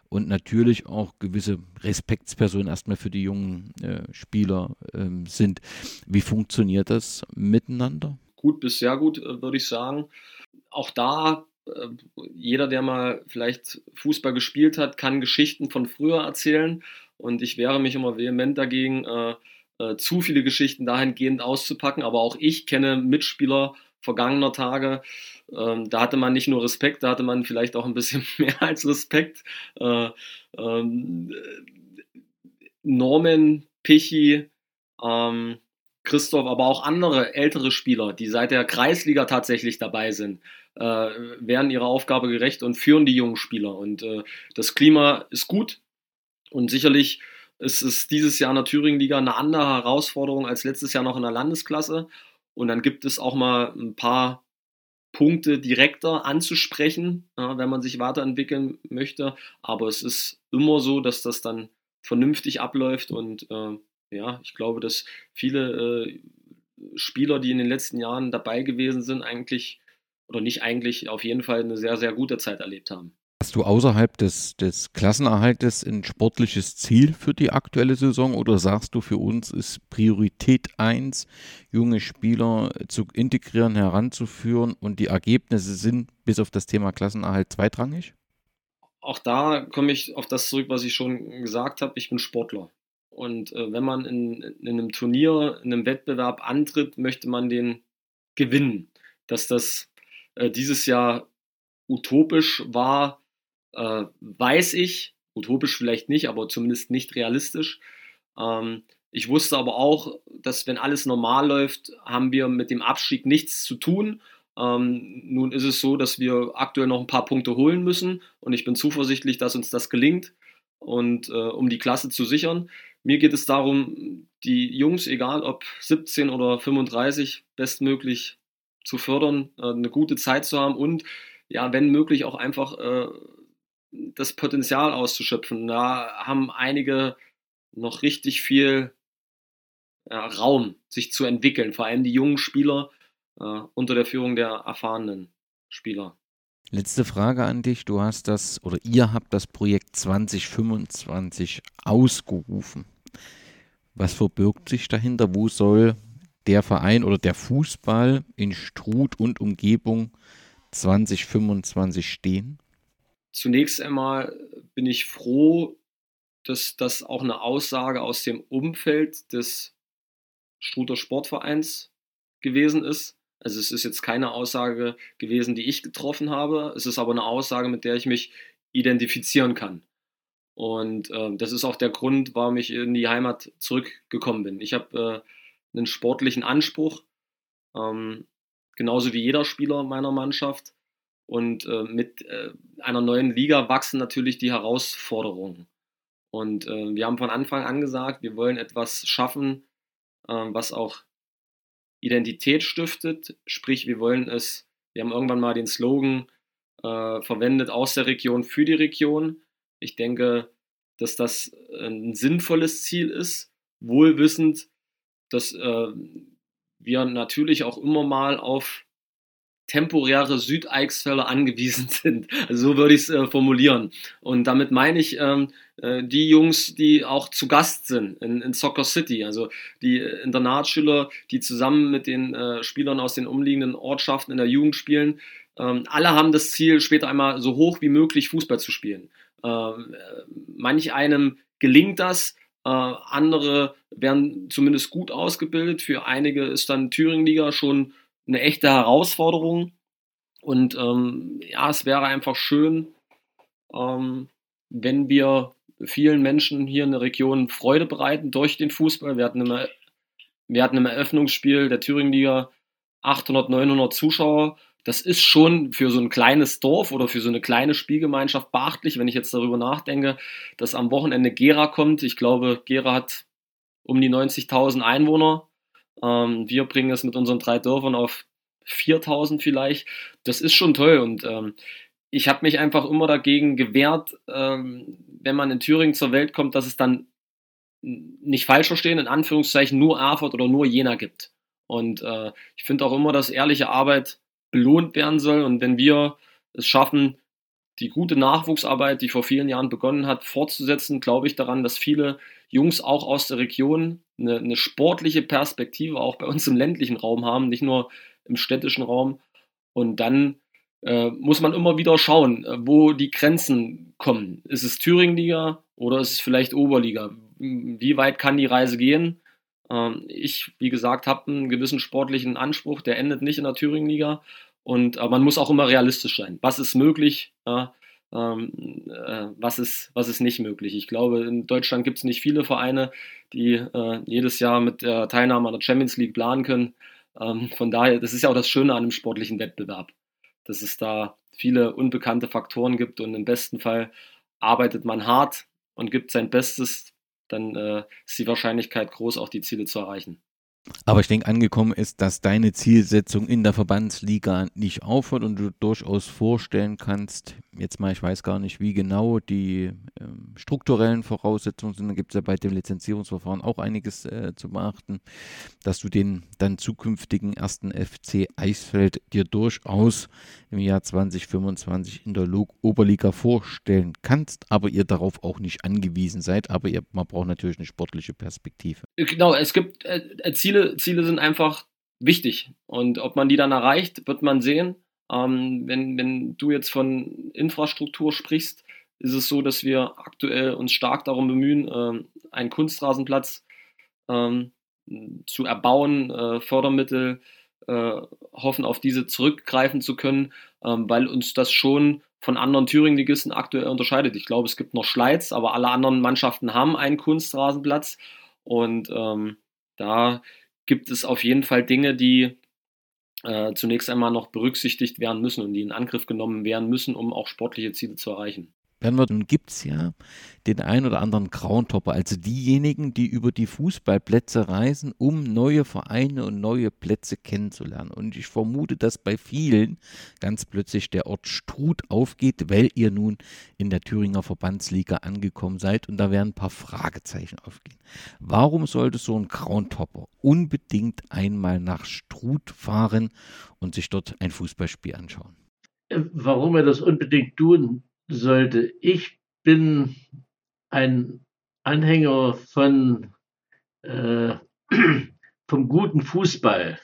und natürlich auch gewisse Respektspersonen erstmal für die jungen äh, Spieler äh, sind. Wie funktioniert das miteinander? Gut bis sehr gut, äh, würde ich sagen. Auch da äh, jeder, der mal vielleicht Fußball gespielt hat, kann Geschichten von früher erzählen. Und ich wehre mich immer vehement dagegen, äh, äh, zu viele Geschichten dahingehend auszupacken. Aber auch ich kenne Mitspieler vergangener Tage. Ähm, da hatte man nicht nur Respekt, da hatte man vielleicht auch ein bisschen mehr als Respekt. Äh, ähm, Norman, Pichi, ähm, Christoph, aber auch andere ältere Spieler, die seit der Kreisliga tatsächlich dabei sind, äh, werden ihrer Aufgabe gerecht und führen die jungen Spieler. Und äh, das Klima ist gut und sicherlich ist es dieses Jahr in der Thüringen-Liga eine andere Herausforderung als letztes Jahr noch in der Landesklasse. Und dann gibt es auch mal ein paar Punkte direkter anzusprechen, ja, wenn man sich weiterentwickeln möchte. Aber es ist immer so, dass das dann vernünftig abläuft und äh, ja, ich glaube, dass viele äh, Spieler, die in den letzten Jahren dabei gewesen sind, eigentlich oder nicht eigentlich auf jeden Fall eine sehr, sehr gute Zeit erlebt haben. Hast du außerhalb des, des Klassenerhaltes ein sportliches Ziel für die aktuelle Saison oder sagst du, für uns ist Priorität 1, junge Spieler zu integrieren, heranzuführen und die Ergebnisse sind bis auf das Thema Klassenerhalt zweitrangig? Auch da komme ich auf das zurück, was ich schon gesagt habe. Ich bin Sportler. Und äh, wenn man in, in einem Turnier, in einem Wettbewerb antritt, möchte man den gewinnen. Dass das äh, dieses Jahr utopisch war, äh, weiß ich, utopisch vielleicht nicht, aber zumindest nicht realistisch. Ähm, ich wusste aber auch, dass wenn alles normal läuft, haben wir mit dem Abstieg nichts zu tun. Ähm, nun ist es so, dass wir aktuell noch ein paar Punkte holen müssen und ich bin zuversichtlich, dass uns das gelingt und äh, um die Klasse zu sichern. Mir geht es darum, die Jungs, egal ob 17 oder 35, bestmöglich zu fördern, äh, eine gute Zeit zu haben und ja, wenn möglich auch einfach äh, das Potenzial auszuschöpfen. Da haben einige noch richtig viel ja, Raum, sich zu entwickeln, vor allem die jungen Spieler äh, unter der Führung der erfahrenen Spieler. Letzte Frage an dich. Du hast das oder ihr habt das Projekt 2025 ausgerufen. Was verbirgt sich dahinter? Wo soll der Verein oder der Fußball in Struth und Umgebung 2025 stehen? Zunächst einmal bin ich froh, dass das auch eine Aussage aus dem Umfeld des Struter Sportvereins gewesen ist. Also es ist jetzt keine Aussage gewesen, die ich getroffen habe. Es ist aber eine Aussage, mit der ich mich identifizieren kann. Und äh, das ist auch der Grund, warum ich in die Heimat zurückgekommen bin. Ich habe äh, einen sportlichen Anspruch, ähm, genauso wie jeder Spieler meiner Mannschaft. Und äh, mit äh, einer neuen Liga wachsen natürlich die Herausforderungen. Und äh, wir haben von Anfang an gesagt, wir wollen etwas schaffen, äh, was auch Identität stiftet. Sprich, wir wollen es, wir haben irgendwann mal den Slogan äh, verwendet, aus der Region für die Region. Ich denke, dass das ein sinnvolles Ziel ist, wohlwissend, dass äh, wir natürlich auch immer mal auf temporäre Südeichsfelder angewiesen sind. Also so würde ich es äh, formulieren. Und damit meine ich ähm, äh, die Jungs, die auch zu Gast sind in, in Soccer City, also die Internatsschüler, die zusammen mit den äh, Spielern aus den umliegenden Ortschaften in der Jugend spielen. Ähm, alle haben das Ziel, später einmal so hoch wie möglich Fußball zu spielen. Ähm, äh, manch einem gelingt das, äh, andere werden zumindest gut ausgebildet. Für einige ist dann Thüringen-Liga schon eine echte Herausforderung. Und ähm, ja, es wäre einfach schön, ähm, wenn wir vielen Menschen hier in der Region Freude bereiten durch den Fußball. Wir hatten im, wir hatten im Eröffnungsspiel der Thüringen-Liga 800, 900 Zuschauer. Das ist schon für so ein kleines Dorf oder für so eine kleine Spielgemeinschaft beachtlich, wenn ich jetzt darüber nachdenke, dass am Wochenende Gera kommt. Ich glaube, Gera hat um die 90.000 Einwohner. Ähm, wir bringen es mit unseren drei Dörfern auf 4000 vielleicht. Das ist schon toll und ähm, ich habe mich einfach immer dagegen gewehrt, ähm, wenn man in Thüringen zur Welt kommt, dass es dann nicht falsch verstehen, in Anführungszeichen nur Erfurt oder nur Jena gibt. Und äh, ich finde auch immer, dass ehrliche Arbeit belohnt werden soll. Und wenn wir es schaffen, die gute Nachwuchsarbeit, die vor vielen Jahren begonnen hat, fortzusetzen, glaube ich daran, dass viele Jungs auch aus der Region eine, eine, sportliche Perspektive auch bei uns im ländlichen Raum haben, nicht nur im städtischen Raum. Und dann äh, muss man immer wieder schauen, äh, wo die Grenzen kommen. Ist es Thüringen-Liga oder ist es vielleicht Oberliga? Wie weit kann die Reise gehen? Ähm, ich, wie gesagt, habe einen gewissen sportlichen Anspruch, der endet nicht in der Thüringen-Liga. Und aber man muss auch immer realistisch sein. Was ist möglich? Ja, ähm, äh, was, ist, was ist nicht möglich? Ich glaube, in Deutschland gibt es nicht viele Vereine, die äh, jedes Jahr mit der Teilnahme an der Champions League planen können. Ähm, von daher, das ist ja auch das Schöne an einem sportlichen Wettbewerb, dass es da viele unbekannte Faktoren gibt und im besten Fall arbeitet man hart und gibt sein Bestes, dann äh, ist die Wahrscheinlichkeit groß, auch die Ziele zu erreichen. Aber ich denke, angekommen ist, dass deine Zielsetzung in der Verbandsliga nicht aufhört und du durchaus vorstellen kannst, jetzt mal, ich weiß gar nicht, wie genau die ähm, strukturellen Voraussetzungen sind, da gibt es ja bei dem Lizenzierungsverfahren auch einiges äh, zu beachten, dass du den dann zukünftigen ersten FC Eisfeld dir durchaus im Jahr 2025 in der Log Oberliga vorstellen kannst, aber ihr darauf auch nicht angewiesen seid, aber ihr, man braucht natürlich eine sportliche Perspektive. Genau, es gibt äh, äh Ziele, Ziele sind einfach wichtig und ob man die dann erreicht, wird man sehen. Ähm, wenn, wenn du jetzt von Infrastruktur sprichst, ist es so, dass wir aktuell uns stark darum bemühen, äh, einen Kunstrasenplatz ähm, zu erbauen, äh, Fördermittel äh, hoffen, auf diese zurückgreifen zu können, ähm, weil uns das schon von anderen Thüringen-Ligisten aktuell unterscheidet. Ich glaube, es gibt noch Schleiz, aber alle anderen Mannschaften haben einen Kunstrasenplatz und ähm, da gibt es auf jeden Fall Dinge, die äh, zunächst einmal noch berücksichtigt werden müssen und die in Angriff genommen werden müssen, um auch sportliche Ziele zu erreichen. Bernhard, nun gibt es ja den ein oder anderen Groundhopper, also diejenigen, die über die Fußballplätze reisen, um neue Vereine und neue Plätze kennenzulernen. Und ich vermute, dass bei vielen ganz plötzlich der Ort Struth aufgeht, weil ihr nun in der Thüringer Verbandsliga angekommen seid und da werden ein paar Fragezeichen aufgehen. Warum sollte so ein Groundhopper unbedingt einmal nach Struth fahren und sich dort ein Fußballspiel anschauen? Warum er das unbedingt tun sollte. Ich bin ein Anhänger von äh, vom guten Fußball,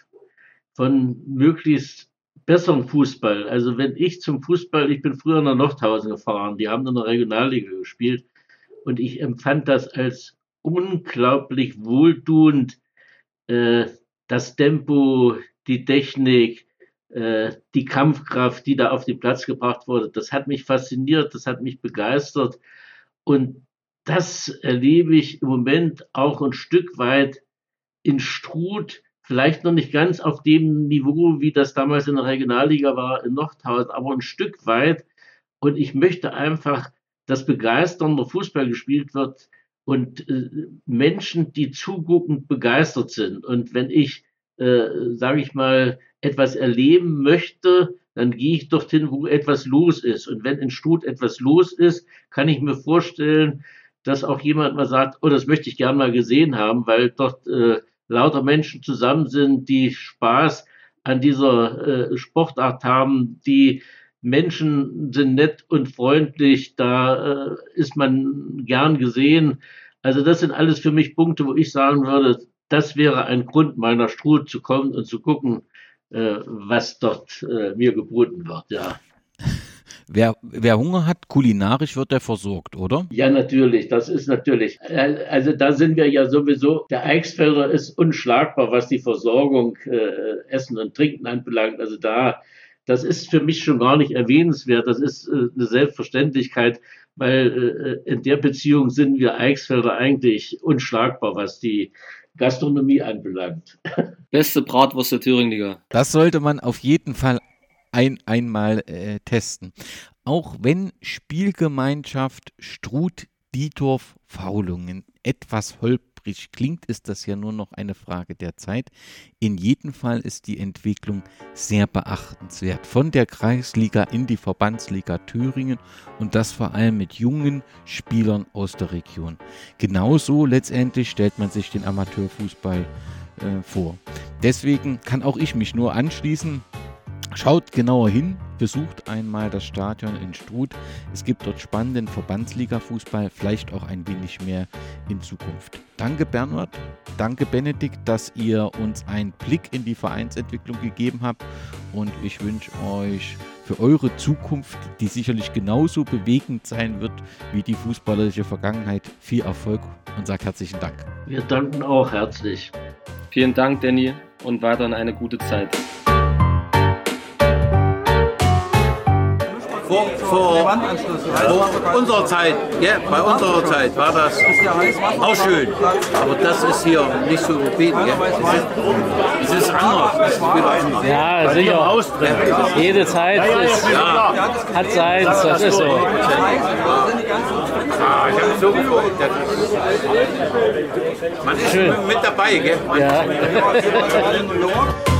von möglichst besseren Fußball. Also wenn ich zum Fußball, ich bin früher nach Nordhausen gefahren, die haben in der Regionalliga gespielt und ich empfand das als unglaublich wohltuend, äh, das Tempo, die Technik, die Kampfkraft, die da auf den Platz gebracht wurde, das hat mich fasziniert, das hat mich begeistert. Und das erlebe ich im Moment auch ein Stück weit in Struth, vielleicht noch nicht ganz auf dem Niveau, wie das damals in der Regionalliga war in Nordhausen, aber ein Stück weit. Und ich möchte einfach, dass begeisternder Fußball gespielt wird und äh, Menschen, die zuguckend begeistert sind. Und wenn ich, äh, sage ich mal, etwas erleben möchte, dann gehe ich dorthin, wo etwas los ist. Und wenn in Stut etwas los ist, kann ich mir vorstellen, dass auch jemand mal sagt, oh, das möchte ich gern mal gesehen haben, weil dort äh, lauter Menschen zusammen sind, die Spaß an dieser äh, Sportart haben, die Menschen sind nett und freundlich, da äh, ist man gern gesehen. Also das sind alles für mich Punkte, wo ich sagen würde, das wäre ein Grund, meiner Struhe zu kommen und zu gucken, was dort äh, mir geboten wird, ja. Wer, wer, Hunger hat, kulinarisch wird er versorgt, oder? Ja, natürlich. Das ist natürlich. Äh, also da sind wir ja sowieso. Der Eichsfelder ist unschlagbar, was die Versorgung äh, Essen und Trinken anbelangt. Also da, das ist für mich schon gar nicht erwähnenswert. Das ist äh, eine Selbstverständlichkeit, weil äh, in der Beziehung sind wir Eichsfelder eigentlich unschlagbar, was die Gastronomie anbelangt. Beste Bratwurst der Thüringen-Liga. Das sollte man auf jeden Fall ein, einmal äh, testen. Auch wenn Spielgemeinschaft Struth Dietorf Faulungen etwas holprig holprig klingt, ist das ja nur noch eine Frage der Zeit. In jedem Fall ist die Entwicklung sehr beachtenswert. Von der Kreisliga in die Verbandsliga Thüringen und das vor allem mit jungen Spielern aus der Region. Genauso letztendlich stellt man sich den Amateurfußball äh, vor. Deswegen kann auch ich mich nur anschließen. Schaut genauer hin, besucht einmal das Stadion in Struth. Es gibt dort spannenden Verbandsliga-Fußball, vielleicht auch ein wenig mehr in Zukunft. Danke Bernhard, danke Benedikt, dass ihr uns einen Blick in die Vereinsentwicklung gegeben habt und ich wünsche euch für eure Zukunft, die sicherlich genauso bewegend sein wird wie die fußballerische Vergangenheit, viel Erfolg und sage herzlichen Dank. Wir danken auch herzlich. Vielen Dank, Danny, und weiterhin eine gute Zeit. Vor, vor, unserer Zeit, ja, bei unserer Zeit war das auch schön. Aber das ist hier nicht so überbieten. Ja. Es ist anders. Es ist wieder anders. Ja, sicher. Jede Zeit ist, ja. hat seins, das ist so. Ah, mich so gefreut. Ist, man ist Schön. mit dabei, gell? Man Ja.